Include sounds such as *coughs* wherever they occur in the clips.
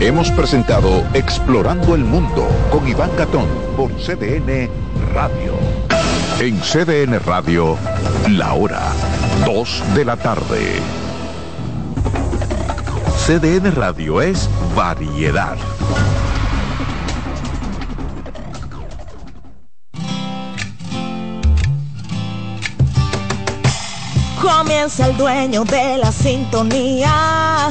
Hemos presentado Explorando el Mundo con Iván Gatón por CDN Radio. En CDN Radio, la hora 2 de la tarde. CDN Radio es variedad. Comienza el dueño de la sintonía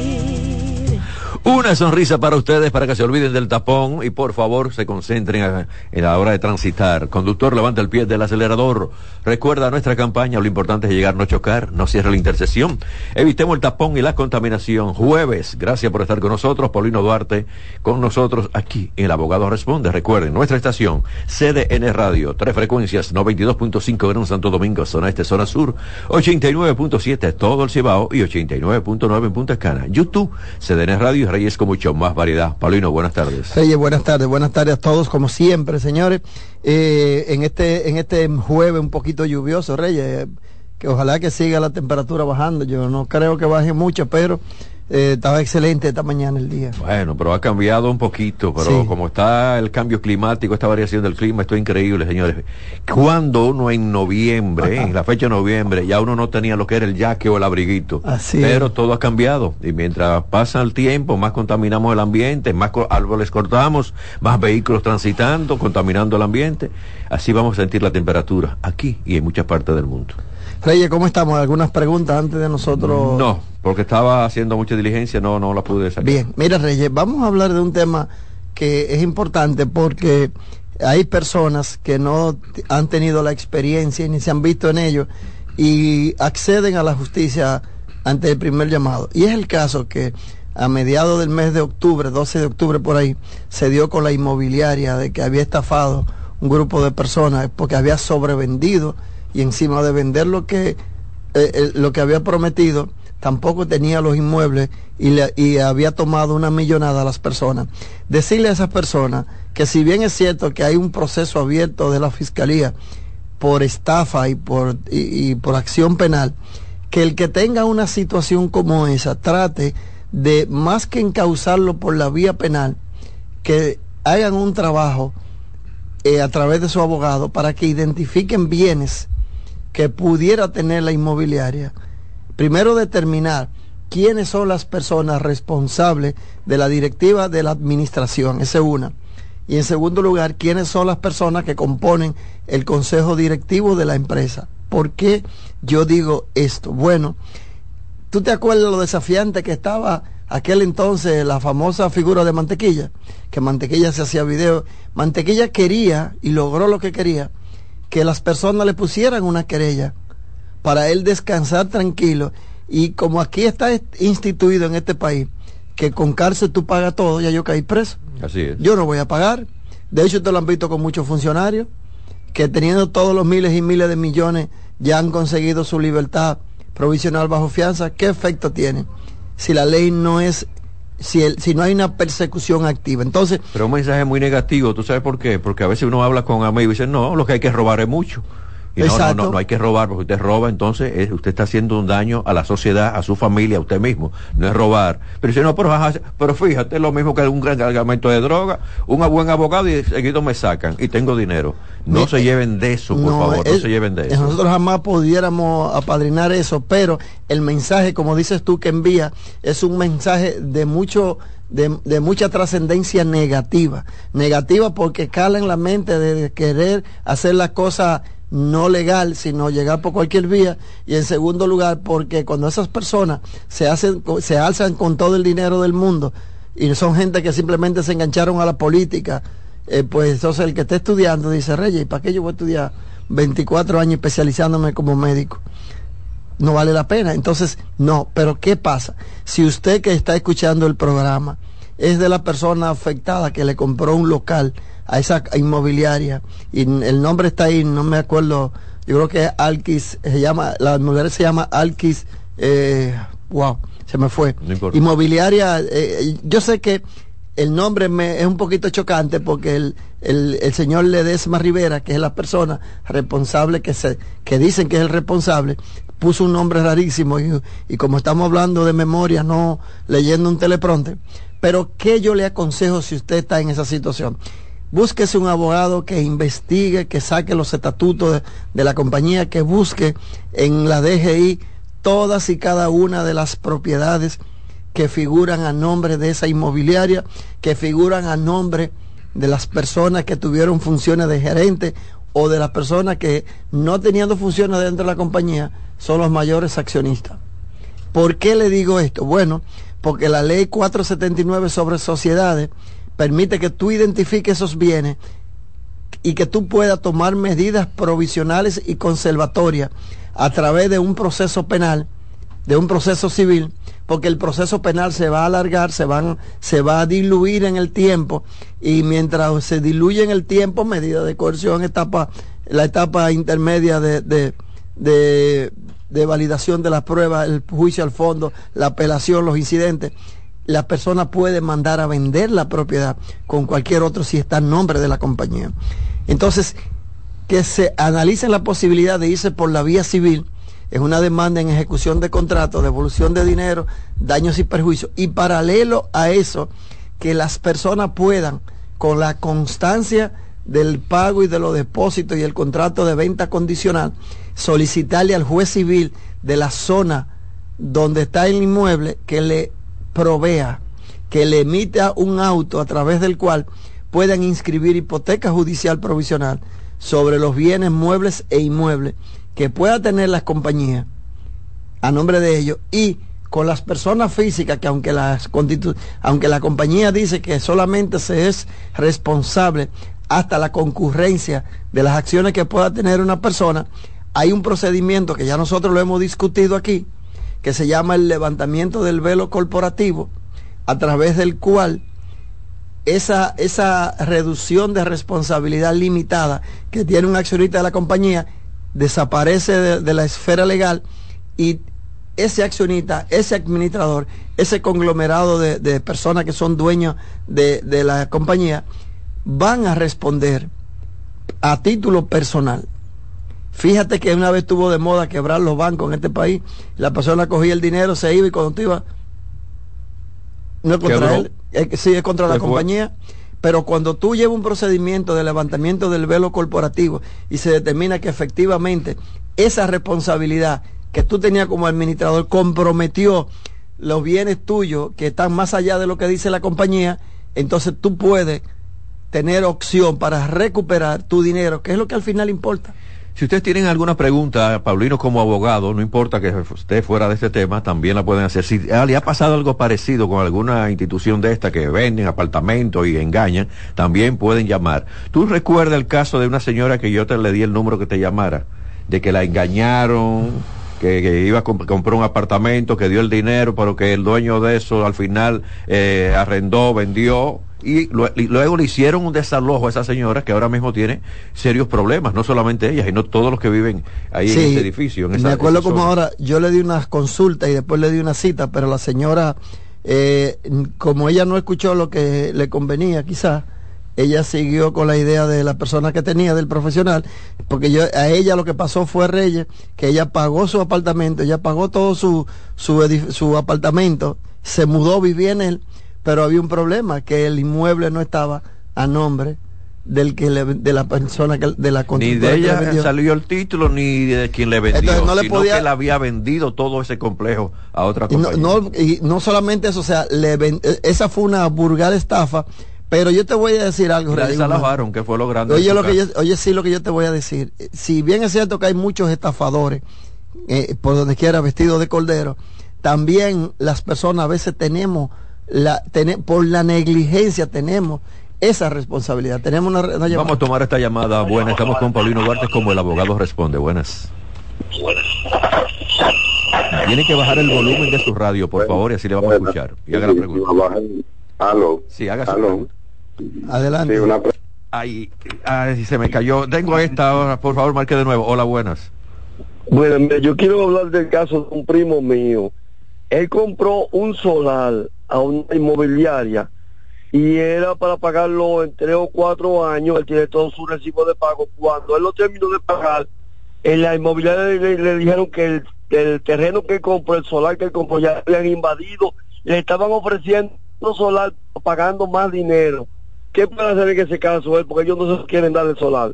Una sonrisa para ustedes para que se olviden del tapón y por favor se concentren en la hora de transitar. Conductor, levanta el pie del acelerador. Recuerda nuestra campaña, lo importante es llegar, no chocar, no cierre la intersección. Evitemos el tapón y la contaminación. Jueves, gracias por estar con nosotros. Paulino Duarte con nosotros aquí El Abogado Responde. Recuerden, nuestra estación, CDN Radio, tres frecuencias, 92.5 Gran Santo Domingo, zona este, zona sur, 89.7 todo el Cibao y 89.9 en Punta Cana. YouTube, CDN Radio Reyes con mucho más variedad. Paulino, buenas tardes. Reyes, buenas tardes, buenas tardes a todos, como siempre, señores. Eh, en este, en este jueves un poquito lluvioso, Reyes, que ojalá que siga la temperatura bajando. Yo no creo que baje mucho, pero eh, estaba excelente esta mañana el día. Bueno, pero ha cambiado un poquito, pero como está el cambio climático, esta variación del clima, esto es increíble, señores. Cuando uno en noviembre, en la fecha de noviembre, ya uno no tenía lo que era el yaque o el abriguito. Así pero todo ha cambiado. Y mientras pasa el tiempo, más contaminamos el ambiente, más árboles cortamos, más vehículos transitando, contaminando el ambiente. Así vamos a sentir la temperatura aquí y en muchas partes del mundo. Reyes, ¿cómo estamos? ¿Algunas preguntas antes de nosotros? No, porque estaba haciendo mucha diligencia, no, no la pude sacar. Bien, mira Reyes, vamos a hablar de un tema que es importante porque hay personas que no han tenido la experiencia ni se han visto en ello y acceden a la justicia ante el primer llamado. Y es el caso que a mediados del mes de octubre, 12 de octubre por ahí, se dio con la inmobiliaria de que había estafado un grupo de personas porque había sobrevendido y encima de vender lo que, eh, eh, lo que había prometido, tampoco tenía los inmuebles y, le, y había tomado una millonada a las personas. Decirle a esas personas que si bien es cierto que hay un proceso abierto de la Fiscalía por estafa y por, y, por acción penal, que el que tenga una situación como esa trate de más que encauzarlo por la vía penal, que hagan un trabajo eh, a través de su abogado para que identifiquen bienes que pudiera tener la inmobiliaria, primero determinar quiénes son las personas responsables de la directiva de la administración, esa es una. Y en segundo lugar, quiénes son las personas que componen el consejo directivo de la empresa. ¿Por qué yo digo esto? Bueno, ¿tú te acuerdas lo desafiante que estaba aquel entonces la famosa figura de Mantequilla? Que Mantequilla se hacía video. Mantequilla quería, y logró lo que quería, que las personas le pusieran una querella para él descansar tranquilo. Y como aquí está instituido en este país, que con cárcel tú pagas todo, ya yo caí preso. Así es. Yo no voy a pagar. De hecho, te lo han visto con muchos funcionarios que teniendo todos los miles y miles de millones ya han conseguido su libertad provisional bajo fianza. ¿Qué efecto tiene? Si la ley no es si, el, si no hay una persecución activa. Entonces. Pero un mensaje muy negativo, ¿tú sabes por qué? Porque a veces uno habla con amigos y dice, no, lo que hay que robar es mucho. Y no, no, no, no, hay que robar, porque usted roba, entonces eh, usted está haciendo un daño a la sociedad, a su familia, a usted mismo. No es robar. Pero dice, no, pero, pero fíjate, es lo mismo que un gran cargamento de droga, un buen abogado y seguido me sacan y tengo dinero. No se lleven de eso, por favor, no se lleven de eso. Nosotros jamás pudiéramos apadrinar eso, pero el mensaje, como dices tú, que envía, es un mensaje de mucho de, de, mucha trascendencia negativa. Negativa porque cala en la mente de querer hacer las cosas no legal, sino llegar por cualquier vía. Y en segundo lugar, porque cuando esas personas se, hacen, se alzan con todo el dinero del mundo y son gente que simplemente se engancharon a la política, eh, pues entonces el que está estudiando dice, Reyes, ¿y para qué yo voy a estudiar 24 años especializándome como médico? No vale la pena. Entonces, no, pero ¿qué pasa? Si usted que está escuchando el programa es de la persona afectada que le compró un local, a esa inmobiliaria y el nombre está ahí, no me acuerdo, yo creo que es Alquis, se llama, la inmobiliaria se llama Alquis, eh, wow, se me fue. inmobiliaria, eh, yo sé que el nombre me, es un poquito chocante porque el, el, el, señor Ledesma Rivera, que es la persona responsable que se, que dicen que es el responsable, puso un nombre rarísimo y, y como estamos hablando de memoria, no leyendo un telepronte. Pero ¿qué yo le aconsejo si usted está en esa situación? Búsquese un abogado que investigue, que saque los estatutos de, la compañía, que busque en la DGI todas y cada una de las propiedades que figuran a nombre de esa inmobiliaria, que figuran a nombre de las personas que tuvieron funciones de gerente o de las personas que no teniendo funciones dentro de la compañía son los mayores accionistas. ¿Por qué le digo esto? Bueno, porque la ley 479 sobre sociedades permite que tú identifiques esos bienes y que tú puedas tomar medidas provisionales y conservatorias a través de un proceso penal, de un proceso civil, porque el proceso penal se va a alargar, se, van, se va a diluir en el tiempo y mientras se diluye en el tiempo, medida de coerción, etapa, la etapa intermedia de, de, de, de validación de las pruebas, el juicio al fondo, la apelación, los incidentes, la persona puede mandar a vender la propiedad con cualquier otro si está en nombre de la compañía. Entonces, que se analice la posibilidad de irse por la vía civil, es una demanda en ejecución de contrato, devolución de dinero, daños y perjuicios. Y paralelo a eso, que las personas puedan, con la constancia del pago y de los depósitos y el contrato de venta condicional, solicitarle al juez civil de la zona donde está el inmueble que le provea, que le emita un auto a través del cual puedan inscribir hipoteca judicial provisional sobre los bienes muebles e inmuebles que pueda tener las compañías a nombre de ellos y con las personas físicas que aunque las aunque la compañía dice que solamente se es responsable hasta la concurrencia de las acciones que pueda tener una persona, hay un procedimiento que ya nosotros lo hemos discutido aquí, que se llama el levantamiento del velo corporativo, a través del cual esa, esa reducción de responsabilidad limitada que tiene un accionista de la compañía desaparece de, la esfera legal y ese accionista, ese administrador, ese conglomerado de, personas que son dueños de, de la compañía, van a responder a título personal Fíjate que una vez tuvo de moda quebrar los bancos en este país. La persona cogía el dinero, se iba y cuando tú ibas, no es contra él, es, sí es contra la compañía. Pero cuando tú llevas un procedimiento de levantamiento del velo corporativo y se determina que efectivamente esa responsabilidad que tú tenías como administrador comprometió los bienes tuyos que están más allá de lo que dice la compañía, entonces tú puedes tener opción para recuperar tu dinero, que es lo que al final importa. Si ustedes tienen alguna pregunta, Paulino como abogado, no importa que esté fuera de este tema, también la pueden hacer. Si le ha pasado algo parecido con alguna institución de esta que venden apartamentos y engañan, también pueden llamar. ¿Tú recuerdas el caso de una señora que yo te le di el número que te llamara? De que la engañaron, que, iba a comprar un apartamento, que dio el dinero, pero que el dueño de eso al final eh, arrendó, vendió y, luego le hicieron un desalojo a esa señora que ahora mismo tiene serios problemas, no solamente ella, sino todos los que viven ahí en ese edificio. En me acuerdo como ahora, yo le di unas consultas y después le di una cita, pero la señora, eh, como ella no escuchó lo que le convenía quizás, ella siguió con la idea de la persona que tenía, del profesional, porque yo, a ella lo que pasó fue Reyes, que ella pagó su apartamento, ella pagó todo su, su, su apartamento, se mudó, vivía en él, pero había un problema, que el inmueble no estaba a nombre del que de la persona que de la ni de ella salió el título ni de quien le vendió no le sino podía... que le había vendido todo ese complejo a otra compañía y no, y no solamente eso o sea le esa fue una vulgar estafa pero yo te voy a decir algo la desalojaron que fue lo grande oye lo que yo, oye sí lo que yo te voy a decir. Si bien es cierto que hay muchos estafadores eh, por donde quiera vestidos de cordero también las personas a veces tenemos la, por la negligencia tenemos esa responsabilidad. Tenemos una, Vamos a tomar esta llamada. Buenas, estamos con Paulino Duarte como el abogado responde. Buenas. Tiene que bajar el volumen de su radio, por favor, y así le vamos a escuchar. Y haga la pregunta. Aló. Sí, haga su pregunta. Adelante. Ay, ay, se me cayó. Tengo esta ahora, por favor, marque de nuevo. Hola, buenas. Bueno, yo quiero hablar del caso de un primo mío. Él compró un solar a una inmobiliaria y era para pagarlo en tres o cuatro años, él tiene todo su recibo de pago. Cuando él lo terminó de pagar, en la inmobiliaria le, dijeron que el, terreno que compró, el solar que compró, ya habían invadido, le estaban ofreciendo solar pagando más dinero. ¿Qué puede hacer en ese caso él? Porque ellos no se quieren dar el solar.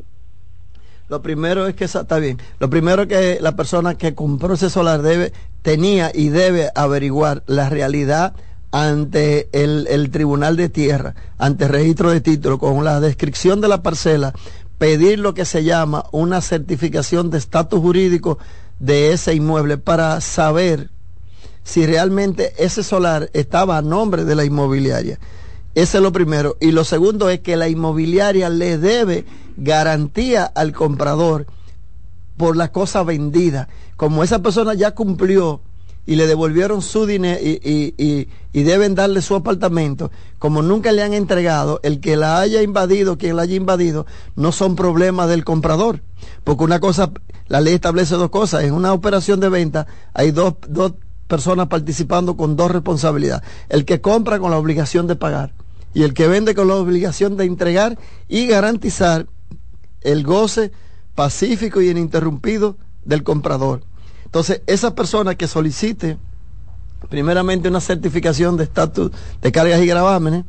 Lo primero es que está bien. Lo primero es que la persona que compró ese solar debe, tenía y debe averiguar la realidad ante el, Tribunal de Tierra, ante registro de título, con la descripción de la parcela, pedir lo que se llama una certificación de estatus jurídico de ese inmueble para saber si realmente ese solar estaba a nombre de la inmobiliaria. Ese es lo primero. Y lo segundo es que la inmobiliaria le debe garantía al comprador por la cosa vendida. Como esa persona ya cumplió y le devolvieron su dinero y, deben darle su apartamento, como nunca le han entregado, el que la haya invadido, quien la haya invadido, no son problemas del comprador. Porque una cosa, la ley establece dos cosas. En una operación de venta hay dos, dos personas participando con dos responsabilidades. El que compra con la obligación de pagar y el que vende con la obligación de entregar y garantizar el goce pacífico y ininterrumpido del comprador. Entonces, esa persona que solicite primeramente una certificación de estatus de cargas y gravámenes,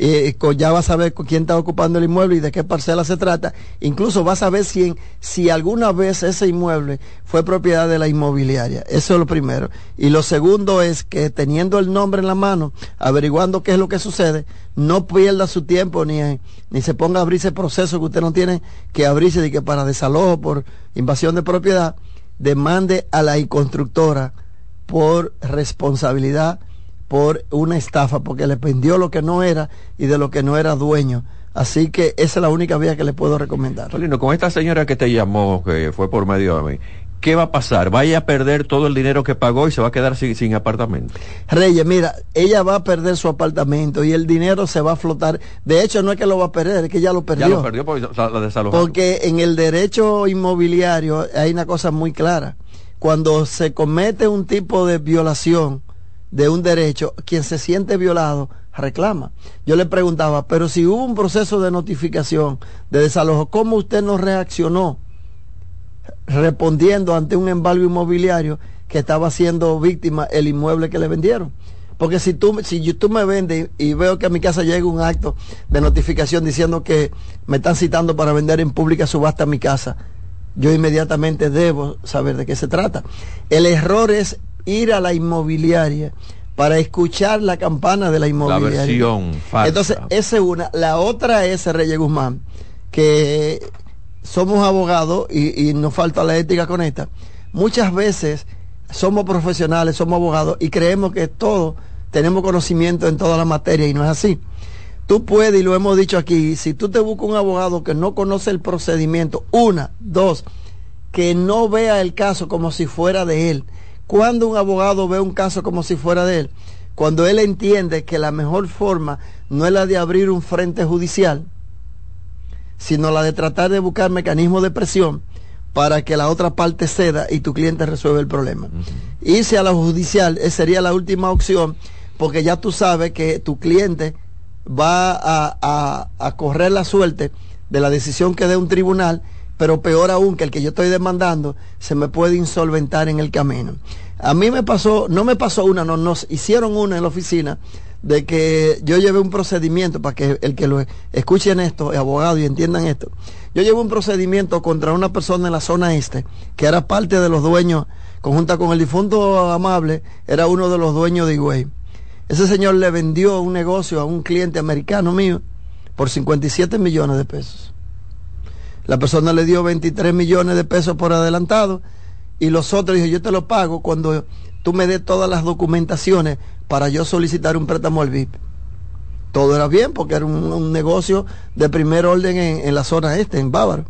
eh, ya va a saber quién está ocupando el inmueble y de qué parcela se trata. Incluso va a saber si, si alguna vez ese inmueble fue propiedad de la inmobiliaria. Eso es lo primero. Y lo segundo es que teniendo el nombre en la mano, averiguando qué es lo que sucede, no pierda su tiempo ni, ni se ponga a abrirse proceso que usted no tiene que abrirse de que para desalojo por invasión de propiedad demande a la constructora por responsabilidad, por una estafa, porque le vendió lo que no era y de lo que no era dueño. Así que esa es la única vía que le puedo recomendar. con esta señora que te llamó, que fue por medio de mí, ¿qué va a pasar? ¿Vaya a perder todo el dinero que pagó y se va a quedar sin, sin, apartamento? Reyes, mira, ella va a perder su apartamento y el dinero se va a flotar. De hecho, no es que lo va a perder, es que ya lo perdió. Ya lo perdió porque la Porque en el derecho inmobiliario hay una cosa muy clara. Cuando se comete un tipo de violación de un derecho, quien se siente violado reclama. Yo le preguntaba, pero si hubo un proceso de notificación de desalojo, ¿cómo usted no reaccionó? Respondiendo ante un embargo inmobiliario que estaba siendo víctima el inmueble que le vendieron. Porque si tú, si tú me vendes y veo que a mi casa llega un acto de notificación diciendo que me están citando para vender en pública subasta mi casa, yo inmediatamente debo saber de qué se trata. El error es ir a la inmobiliaria para escuchar la campana de la inmobiliaria. La versión falsa. Entonces, esa es una. La otra es, Reyes Guzmán, que somos abogados y, y nos falta la ética con esta. Muchas veces somos profesionales, somos abogados y creemos que todos tenemos conocimiento en toda la materia y no es así. Tú puedes, y lo hemos dicho aquí, si tú te buscas un abogado que no conoce el procedimiento, una, dos, que no vea el caso como si fuera de él. Cuando un abogado ve un caso como si fuera de él, cuando él entiende que la mejor forma no es la de abrir un frente judicial, sino la de tratar de buscar mecanismos de presión para que la otra parte ceda y tu cliente resuelva el problema. Irse a la judicial eh, sería la última opción porque ya tú sabes que tu cliente va a, a, correr la suerte de la decisión que dé un tribunal, pero peor aún que el que yo estoy demandando, se me puede insolventar en el camino. A mí me pasó, no me pasó una, no, nos hicieron una en la oficina de que yo llevé un procedimiento para que el que lo escuchen esto, abogado y entiendan esto. Yo llevé un procedimiento contra una persona en la zona este, que era parte de los dueños, conjunta con el difunto amable, era uno de los dueños de Higüey. Ese señor le vendió un negocio a un cliente americano mío por 57 millones de pesos. La persona le dio 23 millones de pesos por adelantado y los otros dijo, yo te lo pago cuando tú me des todas las documentaciones para yo solicitar un préstamo al VIP. Todo era bien porque era un, negocio de primer orden en, la zona este, en Bávaro.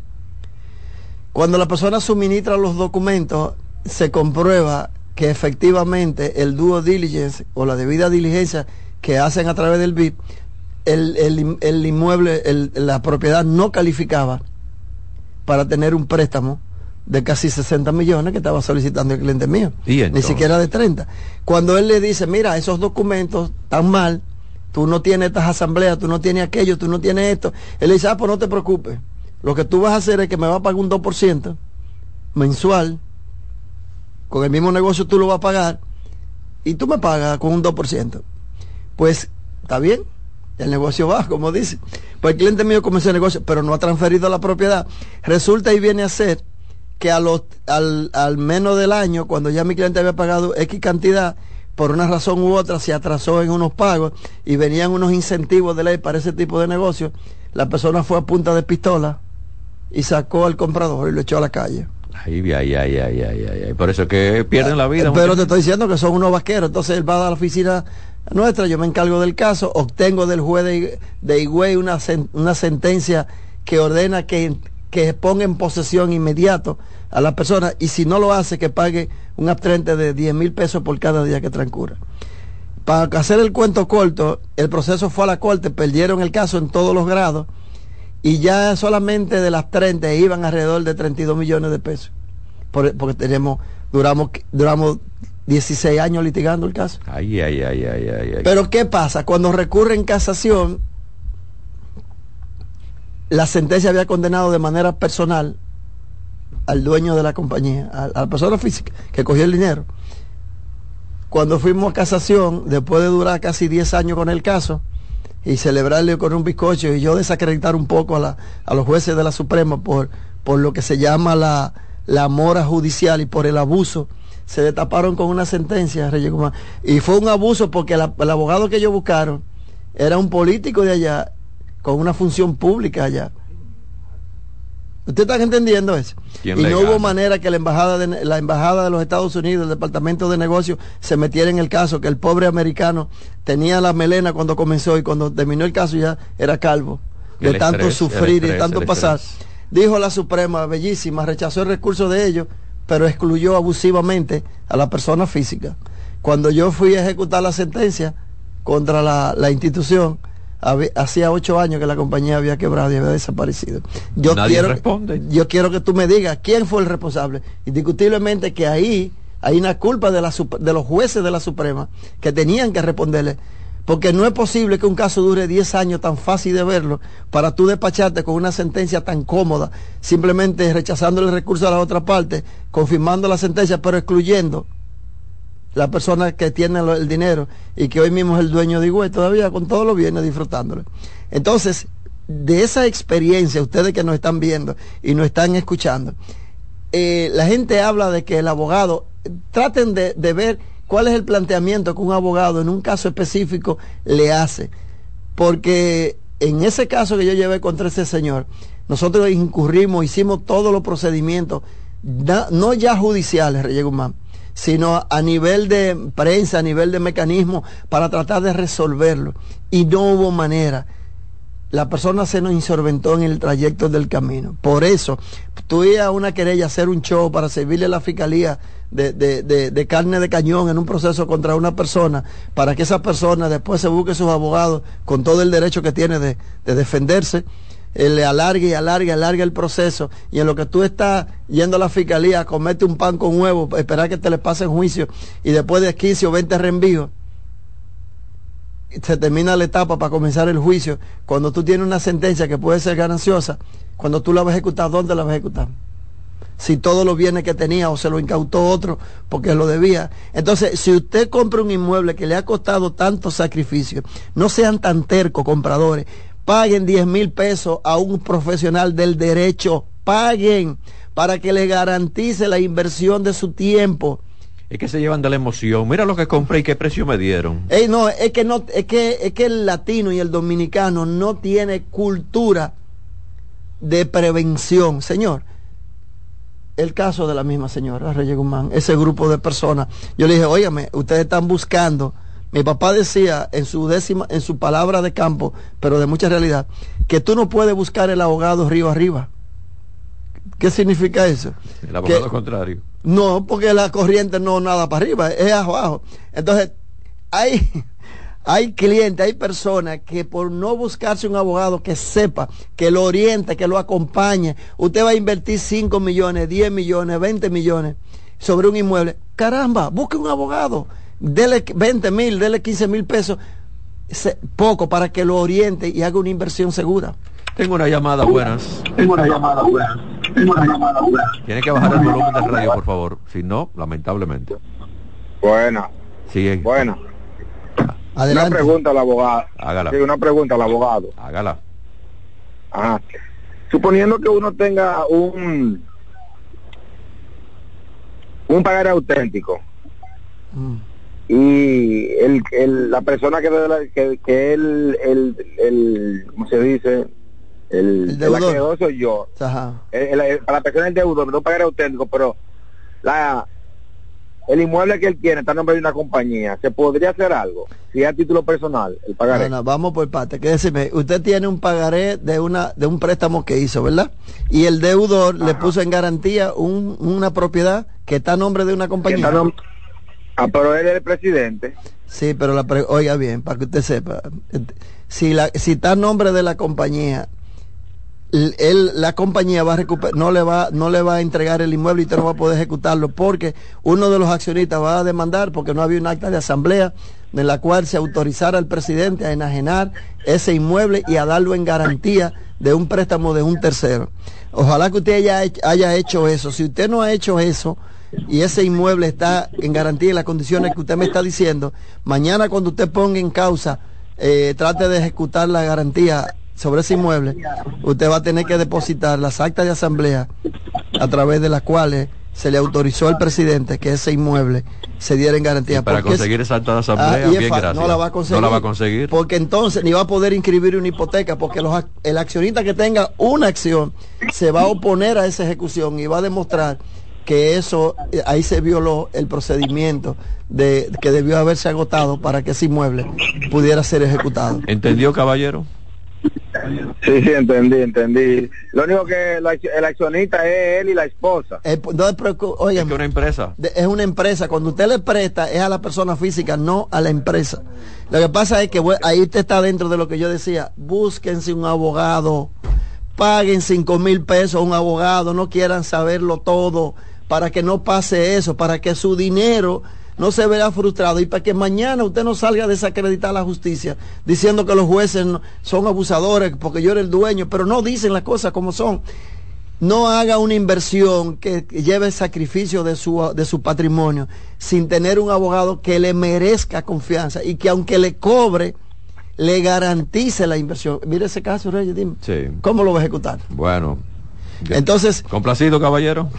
Cuando la persona suministra los documentos, se comprueba que efectivamente el due diligence o la debida diligencia que hacen a través del BIP, el, el inmueble, la propiedad no calificaba para tener un préstamo de casi 60 millones que estaba solicitando el cliente mío. Ni siquiera de 30. Cuando él le dice, mira, esos documentos están mal, tú no tienes estas asambleas, tú no tienes aquello, tú no tienes esto. Él le dice, ah, pues no te preocupes. Lo que tú vas a hacer es que me va a pagar un 2% mensual con el mismo negocio tú lo vas a pagar y tú me pagas con un 2%. Pues está bien, el negocio va, como dice. Pues el cliente mío comenzó el negocio, pero no ha transferido la propiedad. Resulta y viene a ser que a los, al, al menos del año, cuando ya mi cliente había pagado X cantidad, por una razón u otra se atrasó en unos pagos y venían unos incentivos de ley para ese tipo de negocio, la persona fue a punta de pistola y sacó al comprador y lo echó a la calle. Ay, ay, ay, ay, ay, ay. Por eso que pierden la vida. Pero te estoy diciendo que son unos vaqueros. Entonces él va a la oficina nuestra, yo me encargo del caso, obtengo del juez de, de Higüey una, una sentencia que ordena que, que ponga en posesión inmediato a la persona y si no lo hace que pague un abstrente de 10 mil pesos por cada día que transcurra. Para hacer el cuento corto, el proceso fue a la corte, perdieron el caso en todos los grados y ya solamente de las 30 iban alrededor de 32 millones de pesos. porque tenemos, duramos, duramos 16 años litigando el caso. Ay, ay, ay, ay, ay, Pero ¿qué pasa? Cuando recurre en casación, la sentencia había condenado de manera personal al dueño de la compañía, a, la persona física que cogió el dinero. Cuando fuimos a casación, después de durar casi 10 años con el caso, y celebrarle con un bizcocho y yo desacreditar un poco a, la, a los jueces de la Suprema por, lo que se llama la, mora judicial y por el abuso, se destaparon con una sentencia, Reyes Y fue un abuso porque el abogado que ellos buscaron era un político de allá con una función pública allá. ¿Ustedes están entendiendo eso? Y no hubo manera que la embajada de la embajada de los Estados Unidos, el departamento de negocios, se metiera en el caso, que el pobre americano tenía la melena cuando comenzó y cuando terminó el caso ya era calvo. de tanto sufrir y tanto pasar. Dijo la Suprema, bellísima, rechazó el recurso de ellos, pero excluyó abusivamente a la persona física. Cuando yo fui a ejecutar la sentencia contra la, la institución, hacía ocho años que la compañía había quebrado y había desaparecido. Yo quiero, Yo quiero que tú me digas quién fue el responsable. Indiscutiblemente que ahí hay una culpa de, la, de los jueces de la Suprema que tenían que responderle. Porque no es posible que un caso dure 10 años tan fácil de verlo para tú despacharte con una sentencia tan cómoda, simplemente rechazando el recurso a la otra parte, confirmando la sentencia, pero excluyendo la persona que tiene el dinero y que hoy mismo es el dueño de Higüey todavía con todo lo bienes disfrutándolo. Entonces, de esa experiencia, ustedes que nos están viendo y nos están escuchando, eh, la gente habla de que el abogado, traten de, ver ¿cuál es el planteamiento que un abogado en un caso específico le hace? Porque en ese caso que yo llevé contra ese señor, nosotros incurrimos, hicimos todos los procedimientos, no ya judiciales, Reyes Guzmán, sino a nivel de prensa, a nivel de mecanismo, para tratar de resolverlo. Y no hubo manera. La persona se nos insolventó en el trayecto del camino. Por eso, tú a una querella hacer un show para servirle a la fiscalía de, de, carne de cañón en un proceso contra una persona, para que esa persona después se busque sus abogados con todo el derecho que tiene de, defenderse le alargue y alargue, alargue el proceso y en lo que tú estás yendo a la fiscalía, comete un pan con huevo, esperar que te le pase en juicio y después de 15 o 20 reenvíos, se termina la etapa para comenzar el juicio. Cuando tú tienes una sentencia que puede ser gananciosa, cuando tú la vas a ejecutar, ¿dónde la vas a ejecutar? Si todos los bienes que tenía o se lo incautó otro porque lo debía. Entonces, si usted compra un inmueble que le ha costado tanto sacrificio, no sean tan tercos compradores paguen 10 mil pesos a un profesional del derecho, paguen para que le garantice la inversión de su tiempo. Es que se llevan de la emoción. Mira lo que compré y qué precio me dieron. no, es que no, es que, es que el latino y el dominicano no tiene cultura de prevención. Señor, el caso de la misma señora Reyes Guzmán, ese grupo de personas, yo le dije, óyame, ustedes están buscando mi papá decía en su décima, en su palabra de campo, pero de mucha realidad, que tú no puedes buscar el abogado río arriba. ¿Qué significa eso? El abogado contrario. No, porque la corriente no nada para arriba, es abajo. Entonces, hay, hay clientes, hay personas que por no buscarse un abogado que sepa, que lo oriente, que lo acompañe, usted va a invertir 5 millones, 10 millones, 20 millones sobre un inmueble. Caramba, busque un abogado dele 20 mil, dele 15 mil pesos, poco para que lo oriente y haga una inversión segura. Tengo una llamada, buenas. Tengo una llamada, buenas. Tengo una llamada, buenas. Tiene que bajar el volumen del radio, por favor. Si no, lamentablemente. Buena. Sigue. Buena. Adelante. Una pregunta al abogado. Hágala. Sí, una pregunta al abogado. Hágala. Ajá. Suponiendo que uno tenga un un pagar auténtico. Mm y el, el, la persona que, que, que el, el, el, ¿cómo se dice? El, el, acreedor soy yo. Ajá. para la persona del deudor, no pagar auténtico, pero la el inmueble que él tiene está en nombre de una compañía, ¿se podría hacer algo? Si es a título personal, el pagaré. Vamos por parte. Que decime, usted tiene un pagaré de una de un préstamo que hizo, ¿verdad? Y el deudor le puso en garantía un, una propiedad que está a nombre de una compañía. Ah, pero él es el presidente. Sí, pero la oiga bien, para que usted sepa, si, la, si está a nombre de la compañía, él, la compañía va a recuperar, no le va, no le va a entregar el inmueble y usted no va a poder ejecutarlo porque uno de los accionistas va a demandar porque no había un acta de asamblea en la cual se autorizara al presidente a enajenar ese inmueble y a darlo en garantía de un préstamo de un tercero. Ojalá que usted haya, haya hecho eso. Si usted no ha hecho eso, y ese inmueble está en garantía en las condiciones que usted me está diciendo, mañana cuando usted ponga en causa, eh, trate de ejecutar la garantía sobre ese inmueble, usted va a tener que depositar las actas de asamblea a través de las cuales se le autorizó al presidente que ese inmueble se diera en garantía. para conseguir esa acta de asamblea, ah, no la va a conseguir. No la va a conseguir. Porque entonces ni va a poder inscribir una hipoteca, porque los, el accionista que tenga una acción se va a oponer a esa ejecución y va a demostrar que eso, eh, ahí se violó el procedimiento de que debió haberse agotado para que ese inmueble pudiera ser ejecutado. ¿Entendió, caballero? Sí, sí, entendí, entendí. Lo único que el accionista es él y la esposa. Eh, no es, es una empresa. es una empresa. Cuando usted le presta es a la persona física, no a la empresa. Lo que pasa es que ahí usted está dentro de lo que yo decía. Búsquense un abogado. Paguen cinco mil pesos a un abogado. No quieran saberlo todo para que no pase eso, para que su dinero no se vea frustrado y para que mañana usted no salga a desacreditar la justicia diciendo que los jueces son abusadores porque yo era el dueño, pero no dicen las cosas como son. No haga una inversión que lleve sacrificio de su, de su patrimonio sin tener un abogado que le merezca confianza y que aunque le cobre, le garantice la inversión. Mire ese caso, Reyes, dime. ¿Cómo lo va a ejecutar? Bueno. Entonces. Complacido, caballero.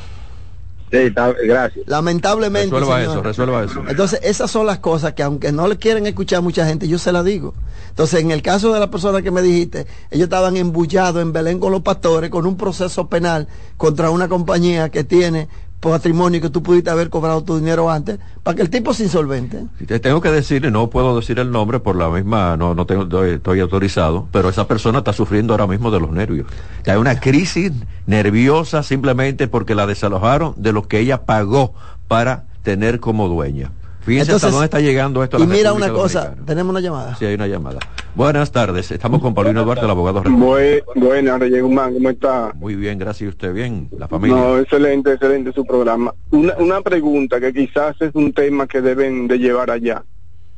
Sí, está, gracias. Lamentablemente. Resuelva señor. eso, resuelva eso. Entonces, esas son las cosas que aunque no le quieren escuchar mucha gente, yo se las digo. Entonces, en el caso de la persona que me dijiste, ellos estaban embullados en Belén con los pastores con un proceso penal contra una compañía que tiene patrimonio que tú pudiste haber cobrado tu dinero antes, para que el tipo sea insolvente. Si te tengo que decirle, no puedo decir el nombre por la misma, no, no tengo, estoy, estoy autorizado, pero esa persona está sufriendo ahora mismo de los nervios. Que hay una crisis nerviosa simplemente porque la desalojaron de lo que ella pagó para tener como dueña. Fíjense Entonces, hasta dónde está llegando esto. a Y la mira República una cosa, Dominicana. tenemos una llamada. Sí, hay una llamada. Buenas tardes, estamos con Paulino Duarte, el abogado. Bue- Buenas, Reyes Guzmán, ¿cómo está? Muy bien, gracias. ¿Y usted bien? La familia. No, excelente, excelente su programa. Una, una pregunta que quizás es un tema que deben de llevar allá.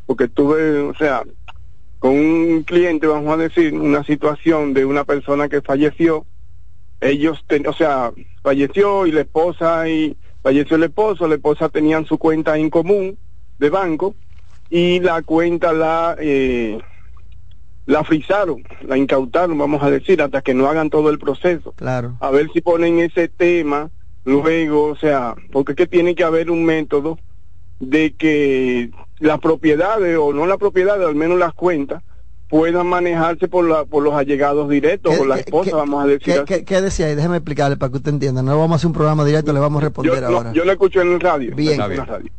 Porque tuve, o sea, con un cliente, vamos a decir, una situación de una persona que falleció. Ellos, ten- o sea, falleció y la esposa y falleció el esposo, la esposa tenían su cuenta en común de banco y la cuenta la eh, la frizaron, la incautaron, vamos a decir, hasta que no hagan todo el proceso Claro. a ver si ponen ese tema luego, o sea, porque es que tiene que haber un método de que las propiedades o no las propiedades, al menos las cuentas, puedan manejarse por, la, por los allegados directos ¿Qué- o la esposa, qué- vamos a decir ¿Qué, así. qué- qué decía ahí? Déjeme explicarle para que usted entienda. No vamos a hacer un programa directo, le vamos a yo, responder no, ahora. yo lo escucho en el radio. Bien. en la radio.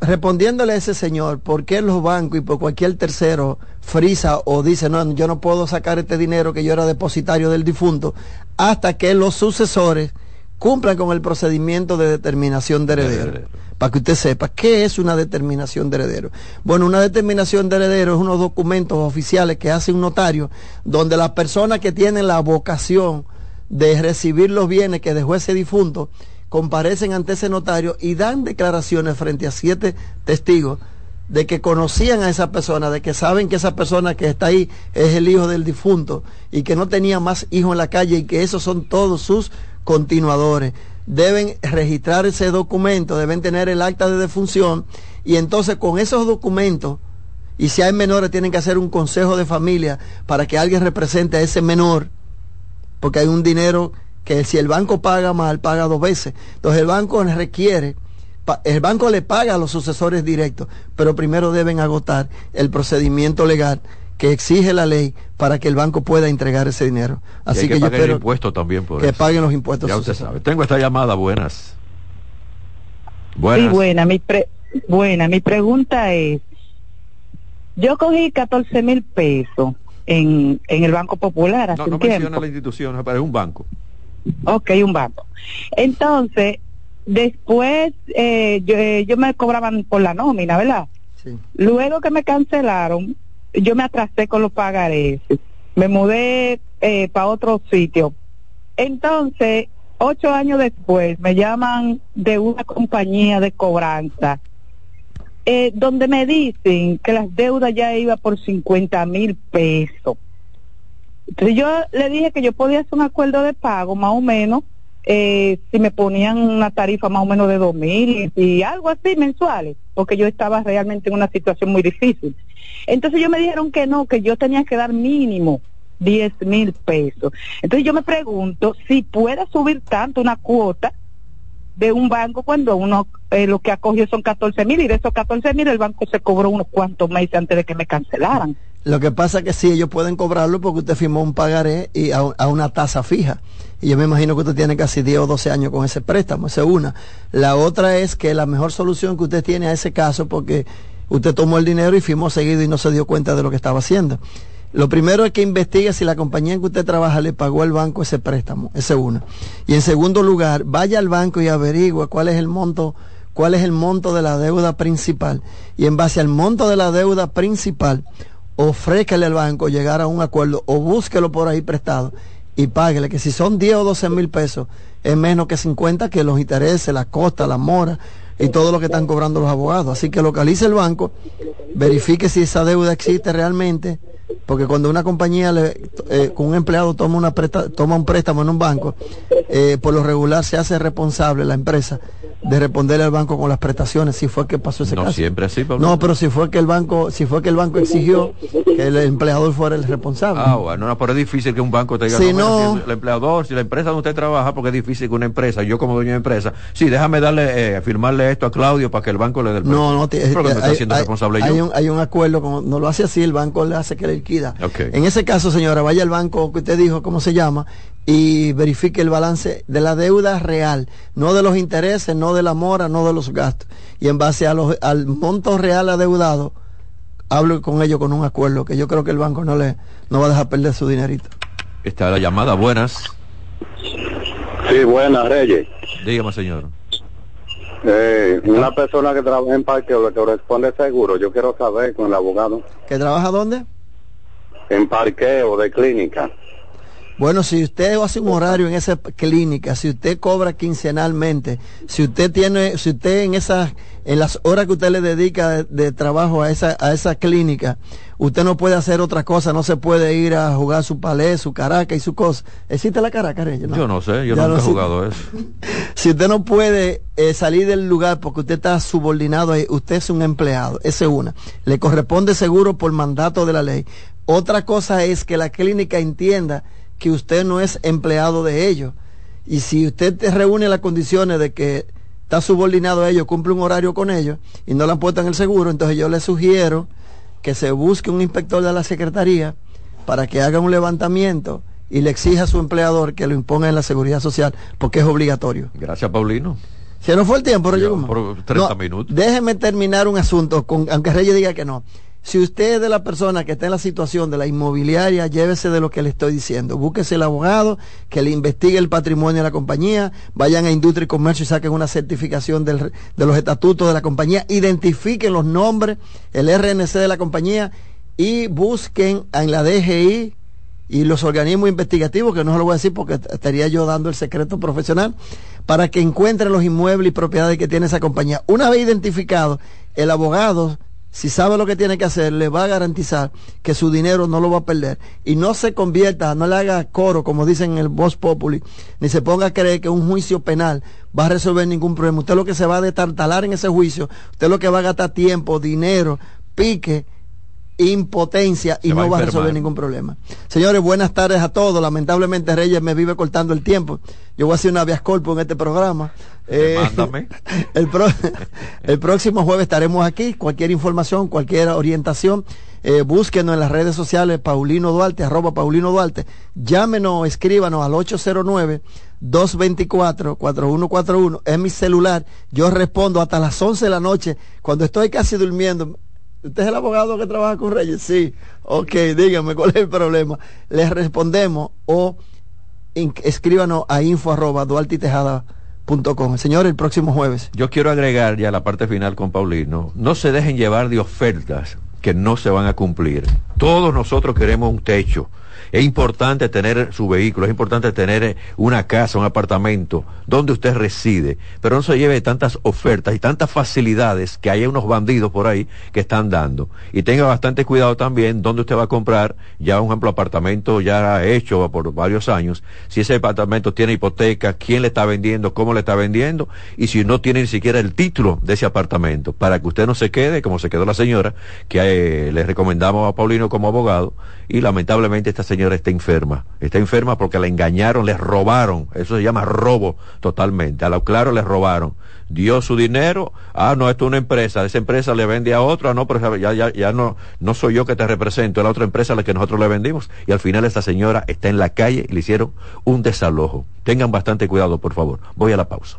Respondiéndole a ese señor, ¿por qué los bancos y por cualquier tercero frisa o dice, no, yo no puedo sacar este dinero que yo era depositario del difunto, hasta que los sucesores cumplan con el procedimiento de determinación de heredero? heredero. Para que usted sepa, ¿qué es una determinación de heredero? Bueno, una determinación de heredero es unos documentos oficiales que hace un notario, donde las personas que tienen la vocación de recibir los bienes que dejó ese difunto, comparecen ante ese notario y dan declaraciones frente a siete testigos de que conocían a esa persona, de que saben que esa persona que está ahí es el hijo del difunto y que no tenía más hijos en la calle y que esos son todos sus continuadores. Deben registrar ese documento, deben tener el acta de defunción y entonces con esos documentos, y si hay menores tienen que hacer un consejo de familia para que alguien represente a ese menor porque hay un dinero que si el banco paga mal, paga dos veces. Entonces el banco requiere, pa- el banco le paga a los sucesores directos, pero primero deben agotar el procedimiento legal que exige la ley para que el banco pueda entregar ese dinero. Y Así hay que, que yo espero impuesto también por que eso. paguen los impuestos. Ya usted sabe. Tengo esta llamada, buenas. Sí, Buenas. buena. Mi, pre- buena. mi pregunta es, yo cogí 14 mil pesos en, en el Banco Popular hace no, un no tiempo. menciona la institución, pero es un banco. Ok, un banco. Entonces, después eh, yo, eh, yo me cobraban por la nómina, ¿verdad? Sí. Luego que me cancelaron, yo me atrasé con los pagarés. Me mudé para otro sitio. Entonces, ocho años después, me llaman de una compañía de cobranza, eh, donde me dicen que las deudas ya iba por 50 mil pesos. Entonces yo le dije que yo podía hacer un acuerdo de pago más o menos, eh, si me ponían una tarifa más o menos de dos mil y algo así mensuales, porque yo estaba realmente en una situación muy difícil. Entonces ellos me dijeron que no, que yo tenía que dar mínimo 10 mil pesos. Entonces yo me pregunto si puede subir tanto una cuota de un banco cuando uno eh, lo que acogió son 14 mil y de esos 14 mil el banco se cobró unos cuantos meses antes de que me cancelaran. Lo que pasa es que sí, ellos pueden cobrarlo porque usted firmó un pagaré y a, a una tasa fija. Y yo me imagino que usted tiene casi 10 o 12 años con ese préstamo, esa es una. La otra es que la mejor solución que usted tiene a ese caso, porque usted tomó el dinero y firmó seguido y no se dio cuenta de lo que estaba haciendo. Lo primero es que investigue si la compañía en que usted trabaja le pagó al banco ese préstamo, esa es una. Y en segundo lugar, vaya al banco y averigüe cuál es el monto, cuál es el monto de la deuda principal. Y en base al monto de la deuda principal, ofrécale al banco llegar a un acuerdo o búsquelo por ahí prestado y páguele, que si son 10 o 12 mil pesos, es menos que 50 que los intereses, la costa, la mora y todo lo que están cobrando los abogados. Así que localice el banco, verifique si esa deuda existe realmente, porque cuando una compañía le, eh, con un empleado toma un préstamo en un banco, eh, por lo regular se hace responsable la empresa de responderle al banco con las prestaciones, si fue que pasó ese no caso. siempre así, Pablo. No, pero si fue que el banco, si fue que el banco exigió que el empleador fuera el responsable. Ah, bueno, no, pero es difícil que un banco te diga, Si no, no- el empleador, si la empresa donde usted trabaja, porque es difícil que una empresa, yo como dueño de empresa, sí, déjame darle, eh, firmarle esto a Claudio para que el banco le dé el No, no, te- Pero que me está hay, haciendo hay- responsable hay yo. un, hay un acuerdo, como no lo hace así, el banco le hace que le liquida. En ese caso, señora, vaya al banco que usted dijo, ¿cómo se llama? Y verifique el balance de la deuda real, no de los intereses, no de la mora, no de los gastos. Y en base a los, al monto real adeudado, hable con ellos con un acuerdo, que yo creo que el banco no le no va a dejar perder su dinerito. Está la llamada, buenas. Sí, buenas, Reyes. Dígame, señor. Eh, una persona que trabaja en parqueo le corresponde seguro. Yo quiero saber con el abogado. ¿Que trabaja dónde? En parqueo de clínica. Bueno, si usted hace un horario en esa clínica, si usted cobra quincenalmente, si usted tiene, si usted en esas, en las horas que usted le dedica de, de trabajo a esa, a esa clínica, usted no puede hacer otra cosa, no se puede ir a jugar su palé, su caraca y su cosa. ¿Existe la caraca, Reyes? Yo no sé, yo Ya nunca no he jugado eso. *laughs* Si usted no puede eh, salir del lugar porque usted está subordinado ahí, usted es un empleado, esa es una. Le corresponde seguro por mandato de la ley. Otra cosa es que la clínica entienda que usted no es empleado de ellos. Y si usted te reúne las condiciones de que está subordinado a ellos, cumple un horario con ellos y no le han puesto en el seguro, entonces yo le sugiero que se busque un inspector de la secretaría para que haga un levantamiento y le exija a su empleador que lo imponga en la seguridad social porque es obligatorio. Gracias, Paulino. Se nos fue el tiempo, Guzmán. por 30 No, minutos. Déjeme terminar un asunto, con, aunque Reyes diga que no. Si usted es la persona que está en la situación de la inmobiliaria, llévese de lo que le estoy diciendo. Búsquese el abogado que le investigue el patrimonio de la compañía, vayan a Industria y Comercio y saquen una certificación de los estatutos de la compañía, identifiquen los nombres, el RNC de la compañía y busquen en la DGI y los organismos investigativos, que no se lo voy a decir porque estaría yo dando el secreto profesional, para que encuentren los inmuebles y propiedades que tiene esa compañía. Una vez identificado, el abogado, si sabe lo que tiene que hacer, le va a garantizar que su dinero no lo va a perder. Y no se convierta, no le haga coro, como dicen en el Voz Populi, ni se ponga a creer que un juicio penal va a resolver ningún problema. Usted lo que se va a detartalar en ese juicio, usted lo que va a gastar tiempo, dinero, pique, impotencia y no va a resolver ningún problema. Señores, buenas tardes a todos. Lamentablemente Reyes me vive cortando el tiempo. Yo voy a hacer una vía corpo en este programa. Eh, Mándame. *laughs* el, pro- *laughs* el próximo jueves estaremos aquí. Cualquier información, cualquier orientación, eh, búsquenos en las redes sociales, Paulino Duarte, arroba Paulino Duarte. Llámenos, escríbanos al 809 224-4141. Es mi celular. Yo respondo hasta las 11 de la noche. Cuando estoy casi durmiendo, ¿Usted es el abogado que trabaja con Reyes? Sí. Ok, dígame cuál es el problema. Les respondemos o escríbanos a info arroba. Señor, el próximo jueves. Yo quiero agregar ya la parte final con Paulino. No se dejen llevar de ofertas que no se van a cumplir. Todos nosotros queremos un techo. Es importante tener su vehículo, es importante tener eh, una casa, un apartamento donde usted reside, pero no se lleve tantas ofertas y tantas facilidades que hay unos bandidos por ahí que están dando. Y tenga bastante cuidado también donde usted va a comprar ya un ejemplo apartamento ya hecho por varios años. Si ese apartamento tiene hipoteca, quién le está vendiendo, cómo le está vendiendo y si no tiene ni siquiera el título de ese apartamento para que usted no se quede como se quedó la señora que eh, le recomendamos a Paulino como abogado y lamentablemente esta señora está enferma. Está enferma porque la engañaron, les robaron. Eso se llama robo totalmente. A lo claro les robaron. Dio su dinero. Ah, no, esto es una empresa. Esa empresa le vende a otra. No, pero ya, ya, ya no, no soy yo que te represento. Es la otra empresa a la que nosotros le vendimos. Y al final esta señora está en la calle y le hicieron un desalojo. Tengan bastante cuidado, por favor. Voy a la pausa.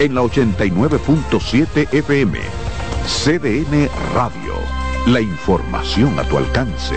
en la 89.7 FM. CDN Radio. La información a tu alcance.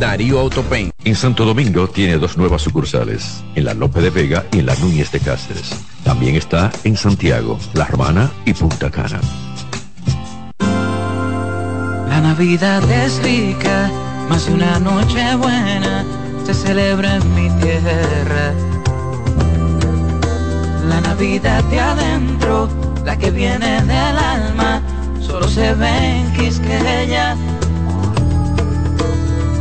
Darío Autopain. En Santo Domingo tiene dos nuevas sucursales, en la Lope de Vega y en la Núñez de Cáceres. También está en Santiago, La Romana y Punta Cana. La Navidad es rica, más una noche buena se celebra en mi tierra. La Navidad de adentro, la que viene del alma, solo se ve en Quisqueya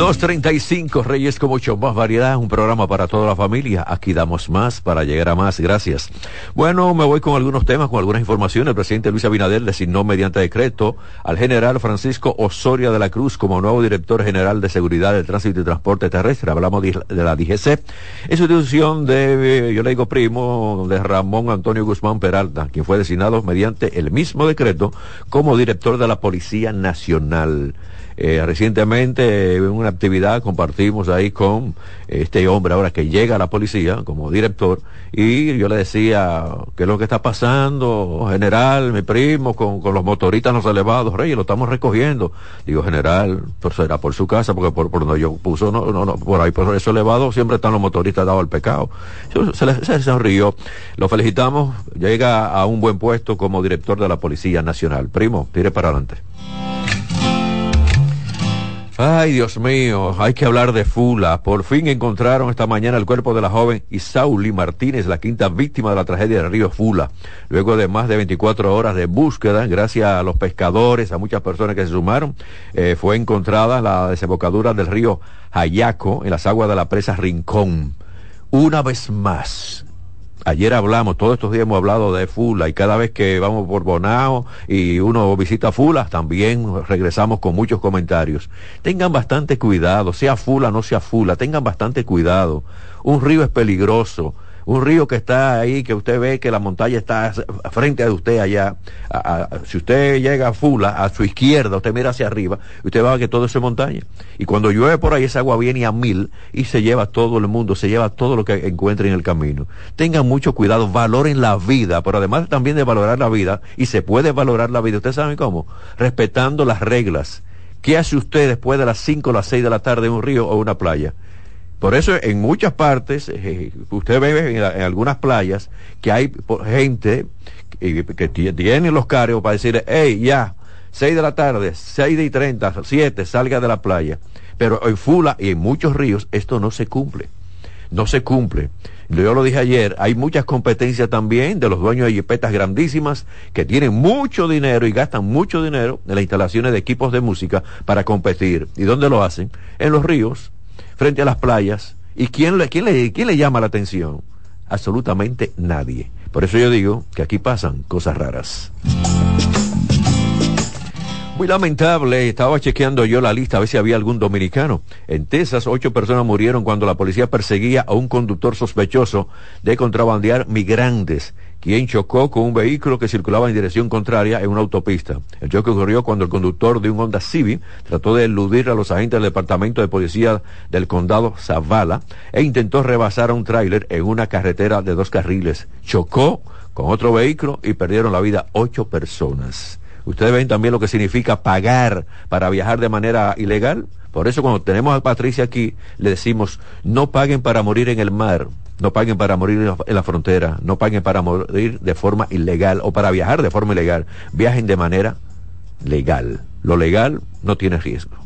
235 Reyes con mucho más variedad, un programa para toda la familia. Aquí damos más para llegar a más. Gracias. Bueno, me voy con algunos temas, con algunas informaciones. El presidente Luis Abinader designó mediante decreto al general Francisco Osoria de la Cruz como nuevo director general de seguridad del tránsito y transporte terrestre. Hablamos de, la DGC. Es institución de, yo le digo primo, de Ramón Antonio Guzmán Peralta, quien fue designado mediante el mismo decreto como director de la Policía Nacional. Eh, recientemente en una actividad compartimos ahí con este hombre ahora que llega a la policía como director y yo le decía qué es lo que está pasando general mi primo con, los motoristas los elevados reyes lo estamos recogiendo. Digo general pero será por su casa porque por, por donde yo puso no, no, no por ahí por eso elevado siempre están los motoristas dados al pecado. Se, le, se sonrió. Lo felicitamos. Llega a un buen puesto como director de la policía nacional. Primo tire para adelante Ay, Dios mío, hay que hablar de Fula. Por fin encontraron esta mañana el cuerpo de la joven Isauli Martínez, la quinta víctima de la tragedia del río Fula. Luego de más de 24 horas de búsqueda, gracias a los pescadores, a muchas personas que se sumaron, eh, fue encontrada la desembocadura del río Hayaco en las aguas de la presa Rincón. Una vez más, Ayer hablamos, todos estos días hemos hablado de Fula y cada vez que vamos por Bonao y uno visita Fula, también regresamos con muchos comentarios. Tengan bastante cuidado, sea Fula, no sea Fula, tengan bastante cuidado. Un río es peligroso un río que está ahí, que usted ve que la montaña está frente a usted allá. si usted llega a Fula, a su izquierda, usted mira hacia arriba, usted va a que todo es montaña. Y cuando llueve por ahí, esa agua viene a mil y se lleva todo el mundo, se lleva todo lo que encuentre en el camino. Tengan mucho cuidado, valoren la vida, pero además también de valorar la vida, y se puede valorar la vida, ¿ustedes saben cómo? Respetando las reglas. ¿Qué hace usted después de las 5 o las 6 de la tarde en un río o una playa? Por eso en muchas partes, eh, usted ve en, algunas playas que hay gente que, tienen los cargos para decir, hey, ya, 6 de la tarde, 6 y 30, 7, salga de la playa. Pero en Fula y en muchos ríos esto no se cumple. No se cumple. Yo lo dije ayer, hay muchas competencias también de los dueños de jipetas grandísimas que tienen mucho dinero y gastan mucho dinero en las instalaciones de equipos de música para competir. ¿Y dónde lo hacen? En los ríos frente a las playas. ¿Y quién le, quién le, quién le llama la atención? Absolutamente nadie. Por eso yo digo que aquí pasan cosas raras. Muy lamentable, estaba chequeando yo la lista a ver si había algún dominicano. En Texas, ocho personas murieron cuando la policía perseguía a un conductor sospechoso de contrabandear migrantes, quien chocó con un vehículo que circulaba en dirección contraria en una autopista. El choque ocurrió cuando el conductor de un Honda Civic trató de eludir a los agentes del Departamento de Policía del Condado Zavala e intentó rebasar a un tráiler en una carretera de dos carriles. Chocó con otro vehículo y perdieron la vida ocho personas. Ustedes ven también lo que significa pagar para viajar de manera ilegal. Por eso cuando tenemos a Patricia aquí, le decimos, no paguen para morir en el mar, no paguen para morir en la frontera, no paguen para morir de forma ilegal o para viajar de forma ilegal. Viajen de manera legal. Lo legal no tiene riesgo.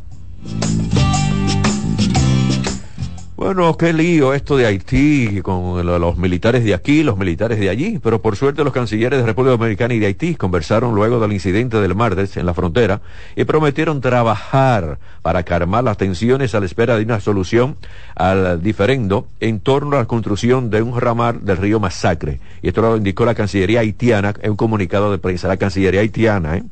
Bueno, qué lío esto de Haití con los militares de aquí, los militares de allí, pero por suerte los cancilleres de República Dominicana y de Haití conversaron luego del incidente del martes en la frontera y prometieron trabajar para calmar las tensiones a la espera de una solución al diferendo en torno a la construcción de un ramal del río Masacre. Y esto lo indicó la Cancillería haitiana en un comunicado de prensa, la Cancillería haitiana, ¿eh?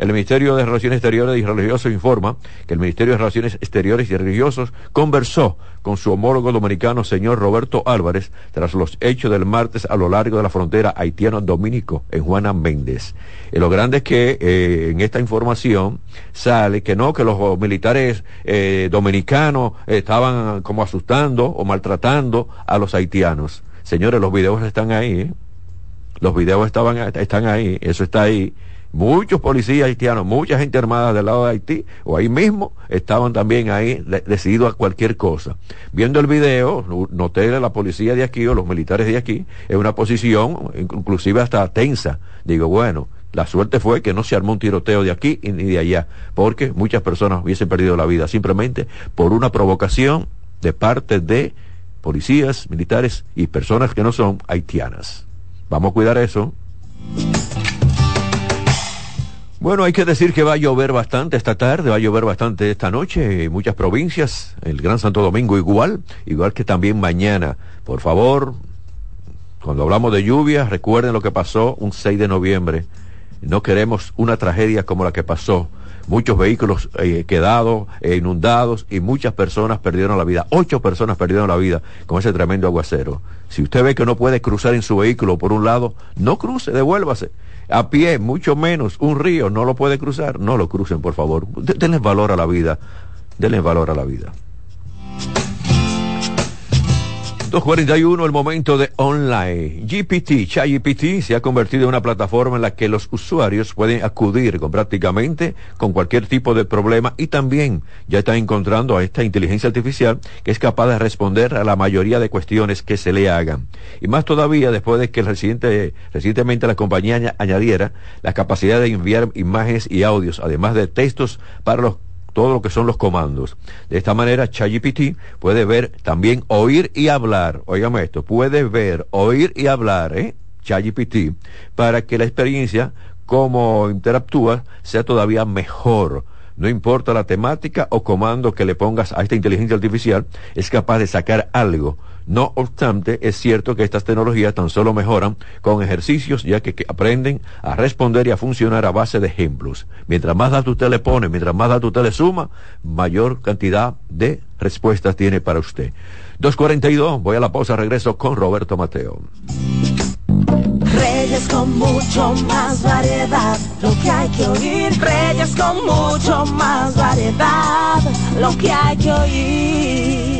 El Ministerio de Relaciones Exteriores y Religiosos informa que el Ministerio de Relaciones Exteriores y Religiosos conversó con su homólogo dominicano, señor Roberto Álvarez, tras los hechos del martes a lo largo de la frontera haitiano-dominico en Juana Méndez. Y lo grande es que eh, en esta información sale que no, que los militares eh, dominicanos estaban como asustando o maltratando a los haitianos. Señores, los videos están ahí, ¿eh? los videos estaban, están ahí, eso está ahí Muchos policías haitianos, mucha gente armada del lado de Haití o ahí mismo estaban también ahí decididos a cualquier cosa. Viendo el video, noté a la policía de aquí o los militares de aquí en una posición inclusive hasta tensa. Digo, bueno, la suerte fue que no se armó un tiroteo de aquí ni de allá, porque muchas personas hubiesen perdido la vida simplemente por una provocación de parte de policías, militares y personas que no son haitianas. Vamos a cuidar eso. Bueno, hay que decir que va a llover bastante esta tarde, va a llover bastante esta noche en muchas provincias, el Gran Santo Domingo igual, igual que también mañana. Por favor, cuando hablamos de lluvia, recuerden lo que pasó un 6 de noviembre. No queremos una tragedia como la que pasó. Muchos vehículos eh, quedados, eh, inundados y muchas personas perdieron la vida. Ocho personas perdieron la vida con ese tremendo aguacero. Si usted ve que no puede cruzar en su vehículo por un lado, no cruce, devuélvase a pie, mucho menos un río, no lo puede cruzar, no lo crucen, por favor. Denle valor a la vida, denle valor a la vida. 241, el momento de online. GPT, ChatGPT se ha convertido en una plataforma en la que los usuarios pueden acudir con prácticamente con cualquier tipo de problema y también ya están encontrando a esta inteligencia artificial que es capaz de responder a la mayoría de cuestiones que se le hagan. Y más todavía después de que reciente, recientemente la compañía añadiera la capacidad de enviar imágenes y audios, además de textos para los todo lo que son los comandos. De esta manera, ChatGPT puede ver, también oír y hablar. Óigame esto, puede ver, oír y hablar, ¿eh? ChatGPT, para que la experiencia, como interactúa, sea todavía mejor. No importa la temática o comando que le pongas a esta inteligencia artificial, es capaz de sacar algo no obstante, es cierto que estas tecnologías tan solo mejoran con ejercicios, ya que, aprenden a responder y a funcionar a base de ejemplos. Mientras más datos usted le pone, mientras más datos usted le suma, mayor cantidad de respuestas tiene para usted. 242, voy a la pausa, regreso con Roberto Mateo. Reyes con mucho más variedad, lo que hay que oír. Reyes con mucho más variedad, lo que hay que oír.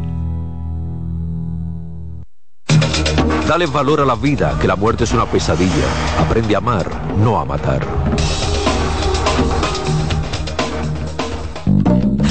Dale valor a la vida, que la muerte es una pesadilla. Aprende a amar, no a matar.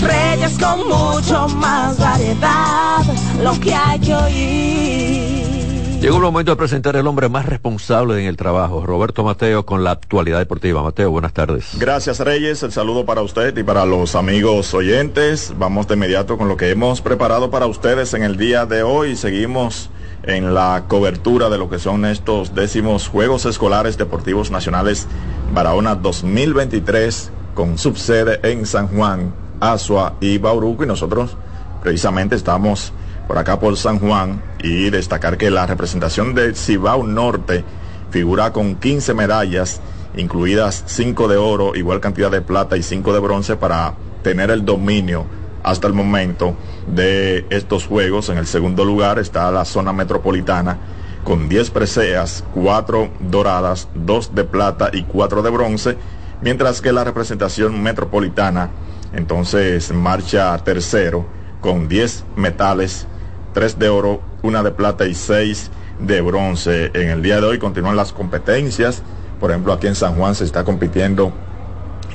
Reyes con mucho más variedad, lo que hay que oír. Llegó el momento de presentar el hombre más responsable en el trabajo, Roberto Mateo, con la actualidad deportiva. Mateo, buenas tardes. Gracias Reyes, el saludo para usted y para los amigos oyentes. Vamos de inmediato con lo que hemos preparado para ustedes en el día de hoy. Seguimos en la cobertura de lo que son estos décimos Juegos Escolares Deportivos Nacionales Barahona 2023 con subsede en San Juan, Asua y Bauruco. Y nosotros precisamente estamos por acá por San Juan y destacar que la representación de Cibao Norte figura con 15 medallas, incluidas 5 de oro, igual cantidad de plata y 5 de bronce para tener el dominio hasta el momento de estos juegos. En el segundo lugar está la zona metropolitana con 10 preseas, 4 doradas, 2 de plata y 4 de bronce, mientras que la representación metropolitana entonces marcha tercero con 10 metales, 3 de oro, 1 de plata y 6 de bronce. En el día de hoy continúan las competencias. Por ejemplo, aquí en San Juan se está compitiendo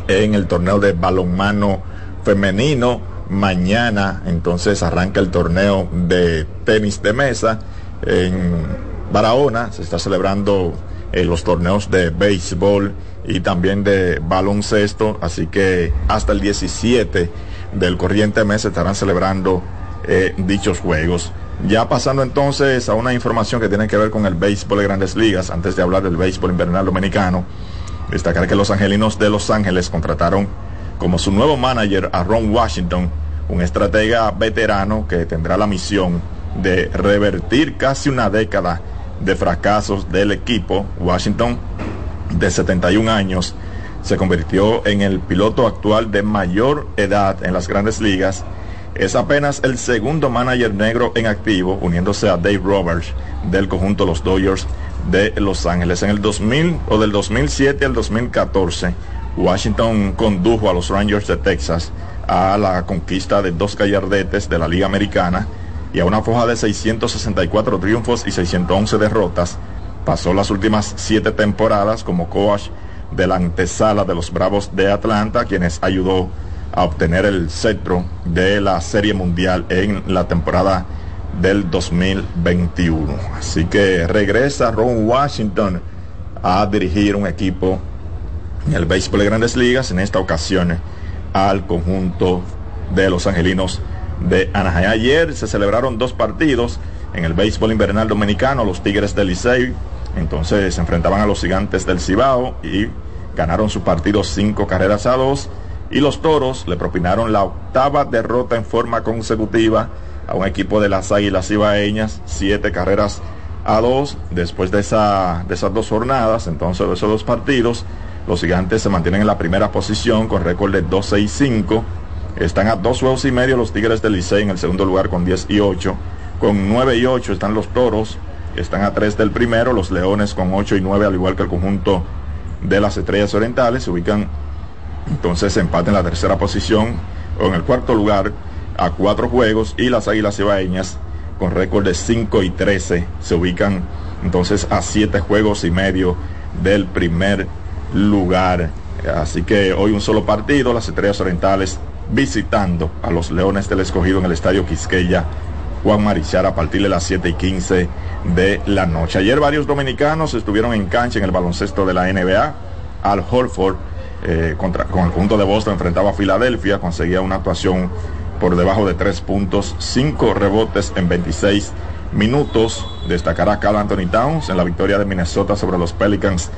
en el torneo de balonmano femenino Mañana entonces arranca el torneo de tenis de mesa en Barahona. Se está celebrando eh, los torneos de béisbol y también de baloncesto. Así que hasta el 17 del corriente mes estarán celebrando eh, dichos juegos. Ya pasando entonces a una información que tiene que ver con el béisbol de grandes ligas, antes de hablar del béisbol invernal dominicano, destacar que los angelinos de Los Ángeles contrataron como su nuevo manager a Ron Washington, un estratega veterano que tendrá la misión de revertir casi una década de fracasos del equipo. Washington, de 71 años, se convirtió en el piloto actual de mayor edad en las grandes ligas. Es apenas el segundo manager negro en activo, uniéndose a Dave Roberts del conjunto Los Dodgers de Los Ángeles. En el 2000 o del 2007 al 2014, Washington condujo a los Rangers de Texas a la conquista de dos gallardetes de la Liga Americana y a una foja de 664 triunfos y 611 derrotas. Pasó las últimas siete temporadas como coach de la antesala de los Bravos de Atlanta, quienes ayudó a obtener el cetro de la Serie Mundial en la temporada del 2021. Así que regresa Ron Washington a dirigir un equipo en el béisbol de grandes ligas, en esta ocasión al conjunto de los angelinos de Anaheim. Ayer se celebraron dos partidos en el béisbol invernal dominicano, los Tigres del Licey, entonces se enfrentaban a los gigantes del Cibao y ganaron su partido cinco carreras a dos. Y los toros le propinaron la octava derrota en forma consecutiva a un equipo de las águilas cibaeñas, siete carreras a dos. Después de, esa, de esas dos jornadas, entonces de esos dos partidos, los gigantes se mantienen en la primera posición con récord de 12 y 5. Están a dos juegos y medio los Tigres del Licey en el segundo lugar con 10 y 8. Con 9 y 8 están los Toros. Están a 3 del primero. Los Leones con 8 y 9, al igual que el conjunto de las Estrellas Orientales. Se ubican entonces empate en la tercera posición o en el cuarto lugar a cuatro juegos. Y las Águilas Cibaeñas con récord de 5 y 13 se ubican entonces a 7 juegos y medio del primer lugar. Así que hoy un solo partido, las Estrellas Orientales visitando a los Leones del Escogido en el Estadio Quisqueya Juan Marichal a partir de las 7 y 15 de la noche. Ayer varios dominicanos estuvieron en cancha en el baloncesto de la NBA. Al Holford eh, contra, con el conjunto de Boston enfrentaba a Filadelfia, conseguía una actuación por debajo de 3 puntos, 5 rebotes en 26 minutos. Destacará Carl Anthony Towns en la victoria de Minnesota sobre los Pelicans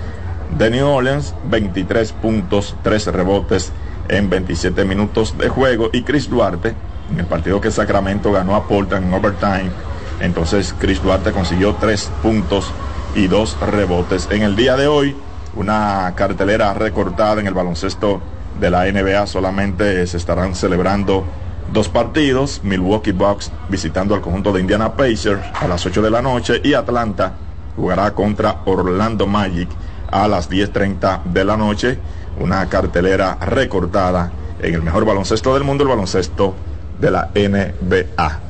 de New Orleans, 23 puntos, 3 rebotes en 27 minutos de juego. Y Chris Duarte, en el partido que Sacramento ganó a Portland en overtime, entonces Chris Duarte consiguió 3 puntos y 2 rebotes. En el día de hoy, una cartelera recortada en el baloncesto de la NBA, solamente se estarán celebrando dos partidos, Milwaukee Bucks visitando al conjunto de Indiana Pacers a las 8 de la noche y Atlanta jugará contra Orlando Magic a las 10.30 de la noche. Una cartelera recortada en el mejor baloncesto del mundo, el baloncesto de la NBA.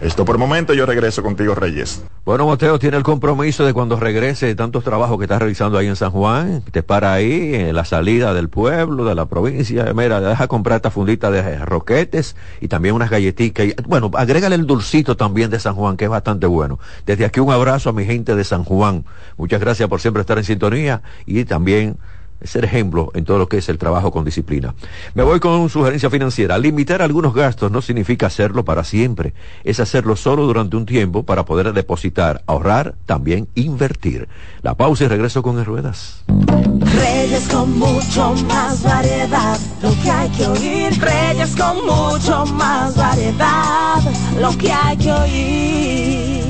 Esto por momento, yo regreso contigo, Reyes. Bueno, Mateo tiene el compromiso de cuando regrese de tantos trabajos que está realizando ahí en San Juan, te para ahí en la salida del pueblo, de la provincia, mira, deja comprar esta fundita de roquetes y también unas galletitas. Bueno, agrégale el dulcito también de San Juan, que es bastante bueno. Desde aquí un abrazo a mi gente de San Juan. Muchas gracias por siempre estar en sintonía y también ser ejemplo en todo lo que es el trabajo con disciplina. Me voy con sugerencia financiera. Limitar algunos gastos no significa hacerlo para siempre, es hacerlo solo durante un tiempo para poder depositar, ahorrar, también invertir. La pausa y regreso con ruedas. Reyes con mucho más variedad, lo que hay que oír. Reyes con mucho más variedad, lo que hay que oír.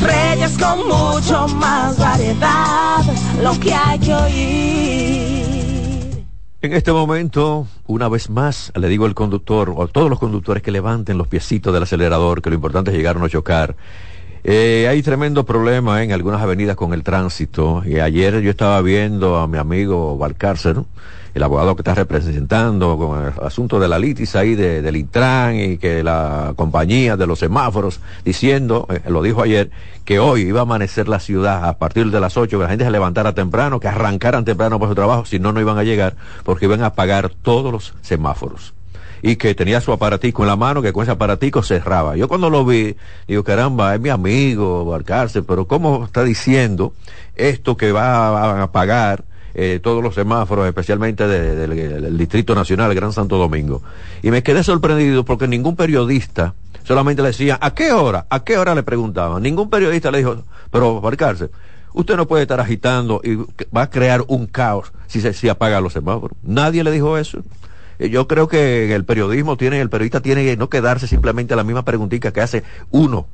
Reyes con mucho más variedad, lo que hay que oír. En este momento, una vez más, le digo al conductor, o a todos los conductores que levanten los piecitos del acelerador, que lo importante es llegar a no chocar. Eh, hay tremendo problema en algunas avenidas con el tránsito. Y ayer yo estaba viendo a mi amigo Valcárcel, el abogado que está representando con el asunto de la litis ahí de, del Intran y que la compañía de los semáforos diciendo, eh, lo dijo ayer, que hoy iba a amanecer la ciudad a partir de las 8, que la gente se levantara temprano, que arrancaran temprano por su trabajo, si no, no iban a llegar, porque iban a apagar todos los semáforos y que tenía su aparatico en la mano, que con ese aparatico cerraba. Yo cuando lo vi, digo, caramba, es mi amigo, Barcarse, pero ¿cómo está diciendo esto que va a apagar eh, todos los semáforos, especialmente del Distrito Nacional, Gran Santo Domingo. Y me quedé sorprendido porque ningún periodista solamente le decía, ¿a qué hora? ¿A qué hora le preguntaban? Ningún periodista le dijo, pero Barcarse, usted no puede estar agitando y va a crear un caos si se si apaga los semáforos. Nadie le dijo eso. Eh, yo creo que el periodismo tiene, el periodista tiene que no quedarse simplemente a la misma preguntita que hace uno.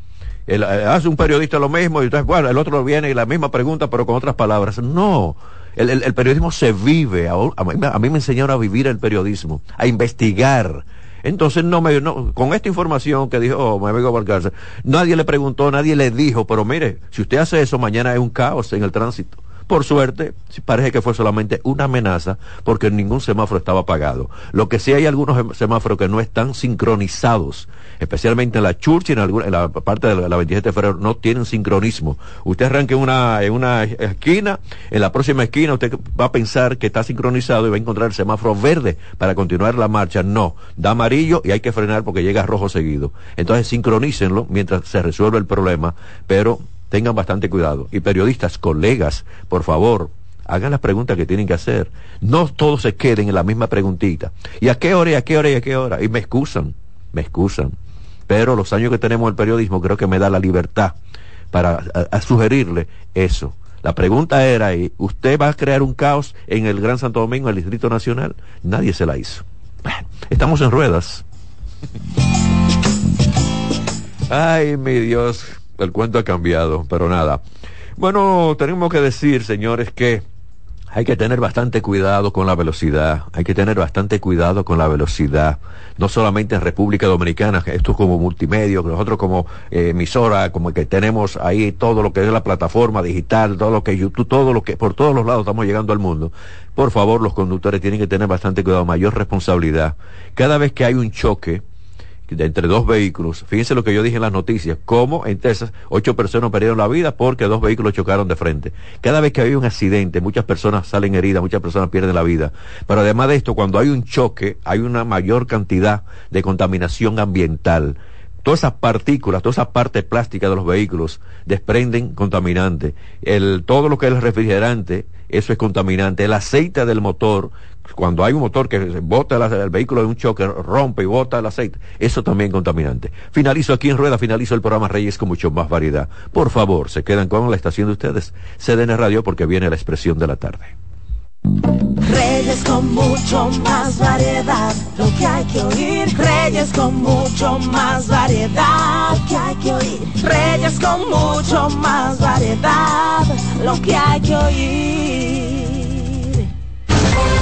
El, eh, hace un periodista lo mismo y entonces, bueno, el otro viene y la misma pregunta pero con otras palabras. No, el, el, periodismo se vive. A, mí, me enseñaron a vivir el periodismo, a investigar. Entonces, no me, no, con esta información que dijo mi amigo nadie le preguntó, nadie le dijo, pero mire, si usted hace eso, mañana hay un caos en el tránsito Por suerte, parece que fue solamente una amenaza porque ningún semáforo estaba apagado. Lo que sí hay algunos semáforos que no están sincronizados, especialmente en la Church y en, alguna, en la parte de la 27 de febrero, no tienen sincronismo. Usted arranque en una, en una esquina, en la próxima esquina usted va a pensar que está sincronizado y va a encontrar el semáforo verde para continuar la marcha. No, da amarillo y hay que frenar porque llega rojo seguido. Entonces sincronícenlo mientras se resuelve el problema, pero tengan bastante cuidado. Y periodistas, colegas, por favor, hagan las preguntas que tienen que hacer. No todos se queden en la misma preguntita. ¿Y a qué hora, y a qué hora, y a qué hora? Y me excusan, me excusan. Pero los años que tenemos el periodismo creo que me da la libertad para sugerirle eso. La pregunta era, ¿usted va a crear un caos en el Gran Santo Domingo, en el Distrito Nacional? Nadie se la hizo. Estamos en ruedas. Ay, mi Dios, el cuento ha cambiado, pero nada. Bueno, tenemos que decir, señores, que hay que tener bastante cuidado con la velocidad, hay que tener bastante cuidado con la velocidad, no solamente en República Dominicana, esto es como multimedia, nosotros como eh, emisora, como que tenemos ahí todo lo que es la plataforma digital, todo lo que YouTube, todo lo que por todos los lados estamos llegando al mundo. Por favor, los conductores tienen que tener bastante cuidado, mayor responsabilidad. Cada vez que hay un choque, de entre dos vehículos. Fíjense lo que yo dije en las noticias, cómo en Texas ocho personas perdieron la vida porque dos vehículos chocaron de frente. Cada vez que hay un accidente, muchas personas salen heridas, muchas personas pierden la vida. Pero además de esto, cuando hay un choque, hay una mayor cantidad de contaminación ambiental todas esas partículas, todas esas partes plásticas de los vehículos desprenden contaminantes. El, todo lo que es el refrigerante, eso es contaminante. El aceite del motor, cuando hay un motor que bota el, vehículo de un choque, rompe y bota el aceite, eso también es contaminante. Finalizo aquí en Rueda, finalizo el programa Reyes con mucho más variedad. Por favor, se quedan con la estación de ustedes, CDN Radio, porque viene la expresión de la tarde. Reyes con mucho más variedad, lo que hay que oír. Reyes con mucho más variedad, lo que hay que oír. Reyes con mucho más variedad, lo que hay que oír.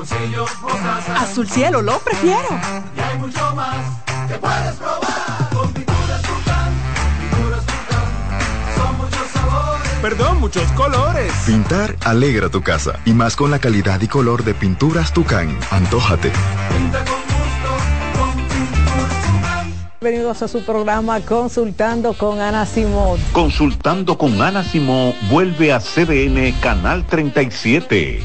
mi bolsillo mostaza, azul cielo lo prefiero, y hay mucho más que puedes probar, con pinturas Tucán, pinturas Tucán, son muchos sabores, perdón, muchos colores. Pintar alegra tu casa, y más con la calidad y color de pinturas Tucán, antójate. pinta con Bienvenidos a su programa Consultando con Ana Simón. Consultando con Ana Simón vuelve a CDN Canal 37.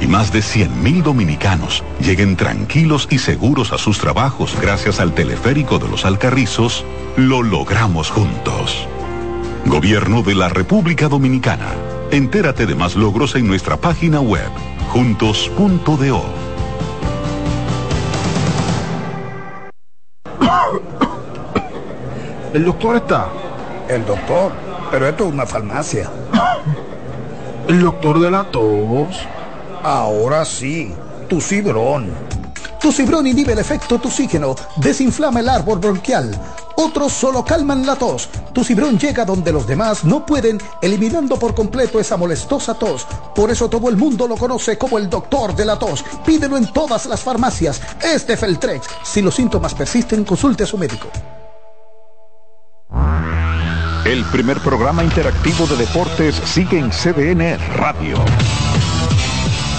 y más de 100.000 dominicanos lleguen tranquilos y seguros a sus trabajos gracias al teleférico de los Alcarrizos, lo logramos juntos. Gobierno de la República Dominicana. Entérate de más logros en nuestra página web, juntos.do. *coughs* ¿El doctor está? El doctor, pero esto es una farmacia. *coughs* ¿El doctor de la tos? Ahora sí, tu cibrón. Tu cibrón inhibe el efecto toxígeno, desinflama el árbol bronquial, otros solo calman la tos. Tu cibrón llega donde los demás no pueden, eliminando por completo esa molestosa tos. Por eso todo el mundo lo conoce como el doctor de la tos. Pídelo en todas las farmacias. Este Feltrex. Si los síntomas persisten, consulte a su médico. El primer programa interactivo de deportes sigue en CDN Radio.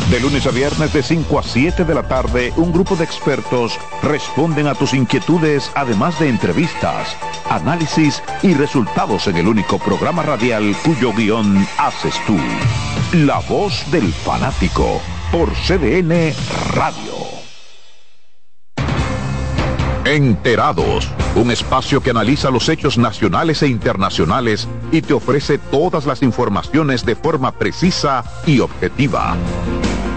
De lunes a viernes de 5 a 7 de la tarde, un grupo de expertos responden a tus inquietudes, además de entrevistas, análisis y resultados en el único programa radial cuyo guion haces tú. La voz del fanático por CDN Radio. Enterados, un espacio que analiza los hechos nacionales e internacionales y te ofrece todas las informaciones de forma precisa y objetiva.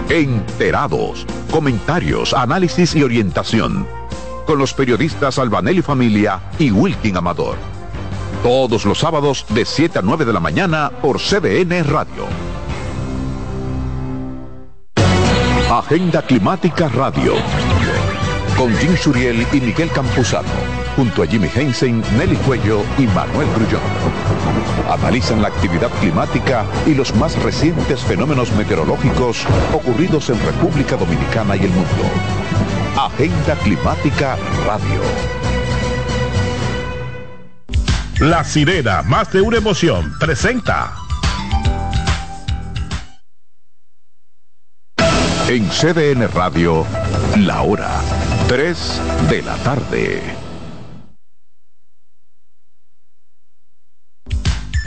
Enterados, comentarios, análisis y orientación. Con los periodistas Albanelli Familia y Wilkin Amador. Todos los sábados de 7 a 9 de la mañana por CDN Radio. Agenda Climática Radio. Con Jim Suriel y Miguel Campuzano. Junto a Jimmy Hensen, Nelly Cuello y Manuel Grullón. Analizan la actividad climática y los más recientes fenómenos meteorológicos ocurridos en República Dominicana y el mundo. Agenda Climática Radio. La sirena, más de una emoción, presenta. En CDN Radio, la hora 3 de la tarde.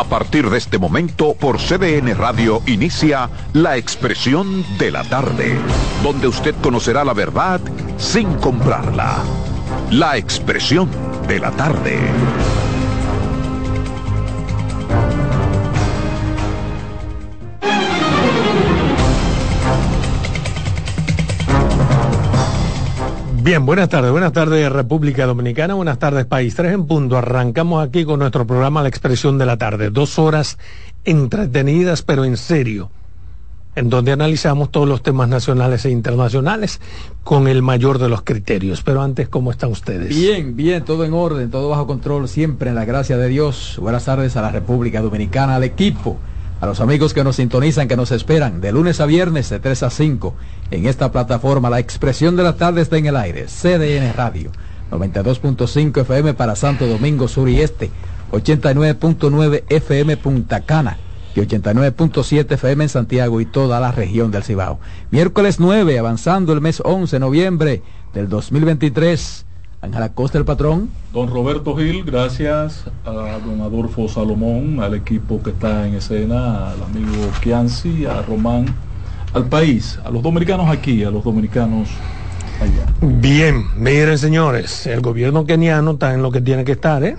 A partir de este momento, por CDN Radio inicia La Expresión de la Tarde, donde usted conocerá la verdad sin comprarla. La Expresión de la Tarde. Bien, buenas tardes, buenas tardes República Dominicana, buenas tardes País 3 en punto. Arrancamos aquí con nuestro programa La Expresión de la Tarde, dos horas entretenidas pero en serio, en donde analizamos todos los temas nacionales e internacionales con el mayor de los criterios. Pero antes, ¿cómo están ustedes? Bien, bien, todo en orden, todo bajo control, siempre en la gracia de Dios. Buenas tardes a la República Dominicana, al equipo a los amigos que nos sintonizan, que nos esperan de lunes a viernes de 3 a 5 en esta plataforma. La expresión de la tarde está en el aire. CDN Radio, 92.5 FM para Santo Domingo Sur y Este, 89.9 FM Punta Cana y 89.7 FM en Santiago y toda la región del Cibao. Miércoles 9, avanzando el mes 11 de noviembre del 2023. Ángela Costa, el patrón. Don Roberto Gil, gracias a don Adolfo Salomón, al equipo que está en escena, al amigo Kianci, a Román, al país, a los dominicanos aquí, a los dominicanos allá. Bien, miren señores, el gobierno keniano está en lo que tiene que estar, ¿eh?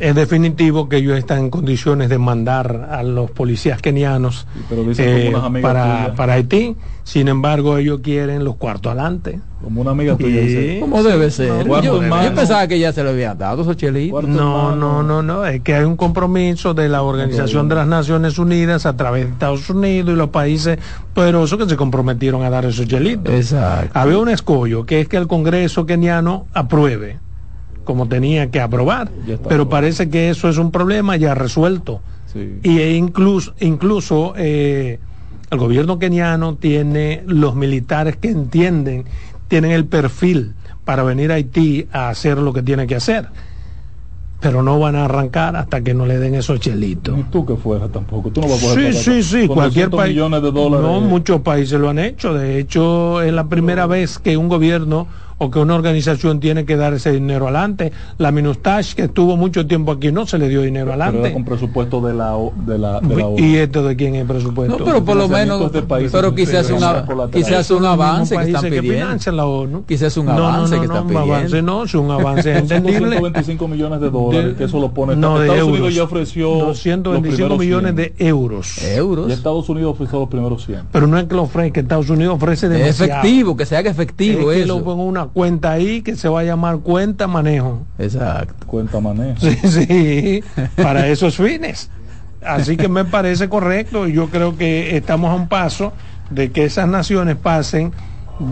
Es definitivo que ellos están en condiciones de mandar a los policías kenianos eh, para, para Haití. Sin embargo, ellos quieren los cuartos adelante. Como una amiga tuya. Sí. ¿Cómo debe ser? No, yo, hermano. yo pensaba que ya se lo habían dado esos chelitos. No, no, no, no. Es que hay un compromiso de la Organización de las Naciones Unidas a través de Estados Unidos y los países poderosos que se comprometieron a dar esos chelitos. Exacto. Había un escollo que es que el Congreso keniano apruebe como tenía que aprobar, pero parece que eso es un problema ya resuelto. Sí. Y e incluso, incluso eh, el gobierno keniano tiene los militares que entienden, tienen el perfil para venir a Haití a hacer lo que tiene que hacer. Pero no van a arrancar hasta que no le den esos chelitos. Ni tú que fuera tampoco. Tú no vas a poder Sí, sí, sí, cualquier 200 país. No, muchos países lo han hecho. De hecho, es la primera vez que un gobierno o que una organización tiene que dar ese dinero adelante. La Minustash, que estuvo mucho tiempo aquí, no se le dio dinero Pero adelante. era con presupuesto de la, de la, de la ONU. ¿Y esto de quién es el presupuesto? No, pero por lo menos, pero quizás una, quizás un avance que están pidiendo. la ONU. Quizás un No, no, avance no, que no, están un avance pidiendo. no, es un avance *laughs* entendible. 225 millones de dólares, De- que eso lo pone. no, de Estados euros. Unidos ya ofreció. 225 los primeros millones 100. de euros. Euros. Y Estados Unidos ofreció los primeros 100. Pero no es que lo ofrezca, Estados Unidos ofrece demasiado. Efectivo, que se haga efectivo es que eso. lo pongo una cuenta ahí que se va a llamar cuenta manejo. Exacto. Cuenta manejo. Sí, *laughs* sí, para esos fines. Así que me parece correcto y yo creo que estamos a un paso de que esas naciones pasen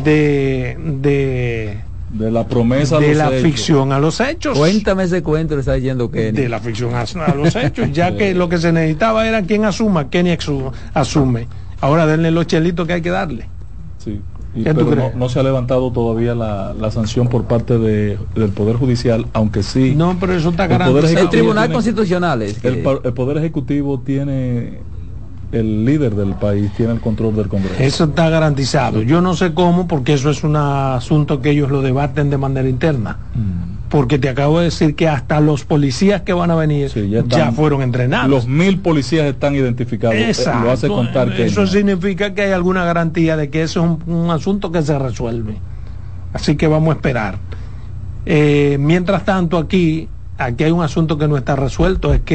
de, de, De la promesa a de los la hechos. ficción a los hechos. Cuéntame ese cuento, le está diciendo que De la ficción a, a los hechos, ya *laughs* que lo que se necesitaba era quien asuma, Kenny exu- asume. Ahora denle los chelitos que hay que darle. Sí. ¿Qué tú pero no, crees? no se ha levantado todavía la, la sanción por parte de- del Poder Judicial, aunque sí. No, pero eso está el garantizado. el Ejecutivo Tribunal tiene- Constitucional es que- el, el Poder Ejecutivo tiene, el líder del país tiene el control del Congreso. Eso está garantizado. Yo no sé cómo, porque eso es un asunto que ellos lo debaten de manera interna. Mm. Porque te acabo de decir que hasta los policías que van a venir ya, están- fueron entrenados. Los mil policías están identificados. Eh, Exacto. Lo hace contar que Eso significa que hay alguna garantía de que eso es un, un asunto que se resuelve. Así que vamos a esperar. Eh, mientras tanto, aquí, aquí hay un asunto que no está resuelto, es que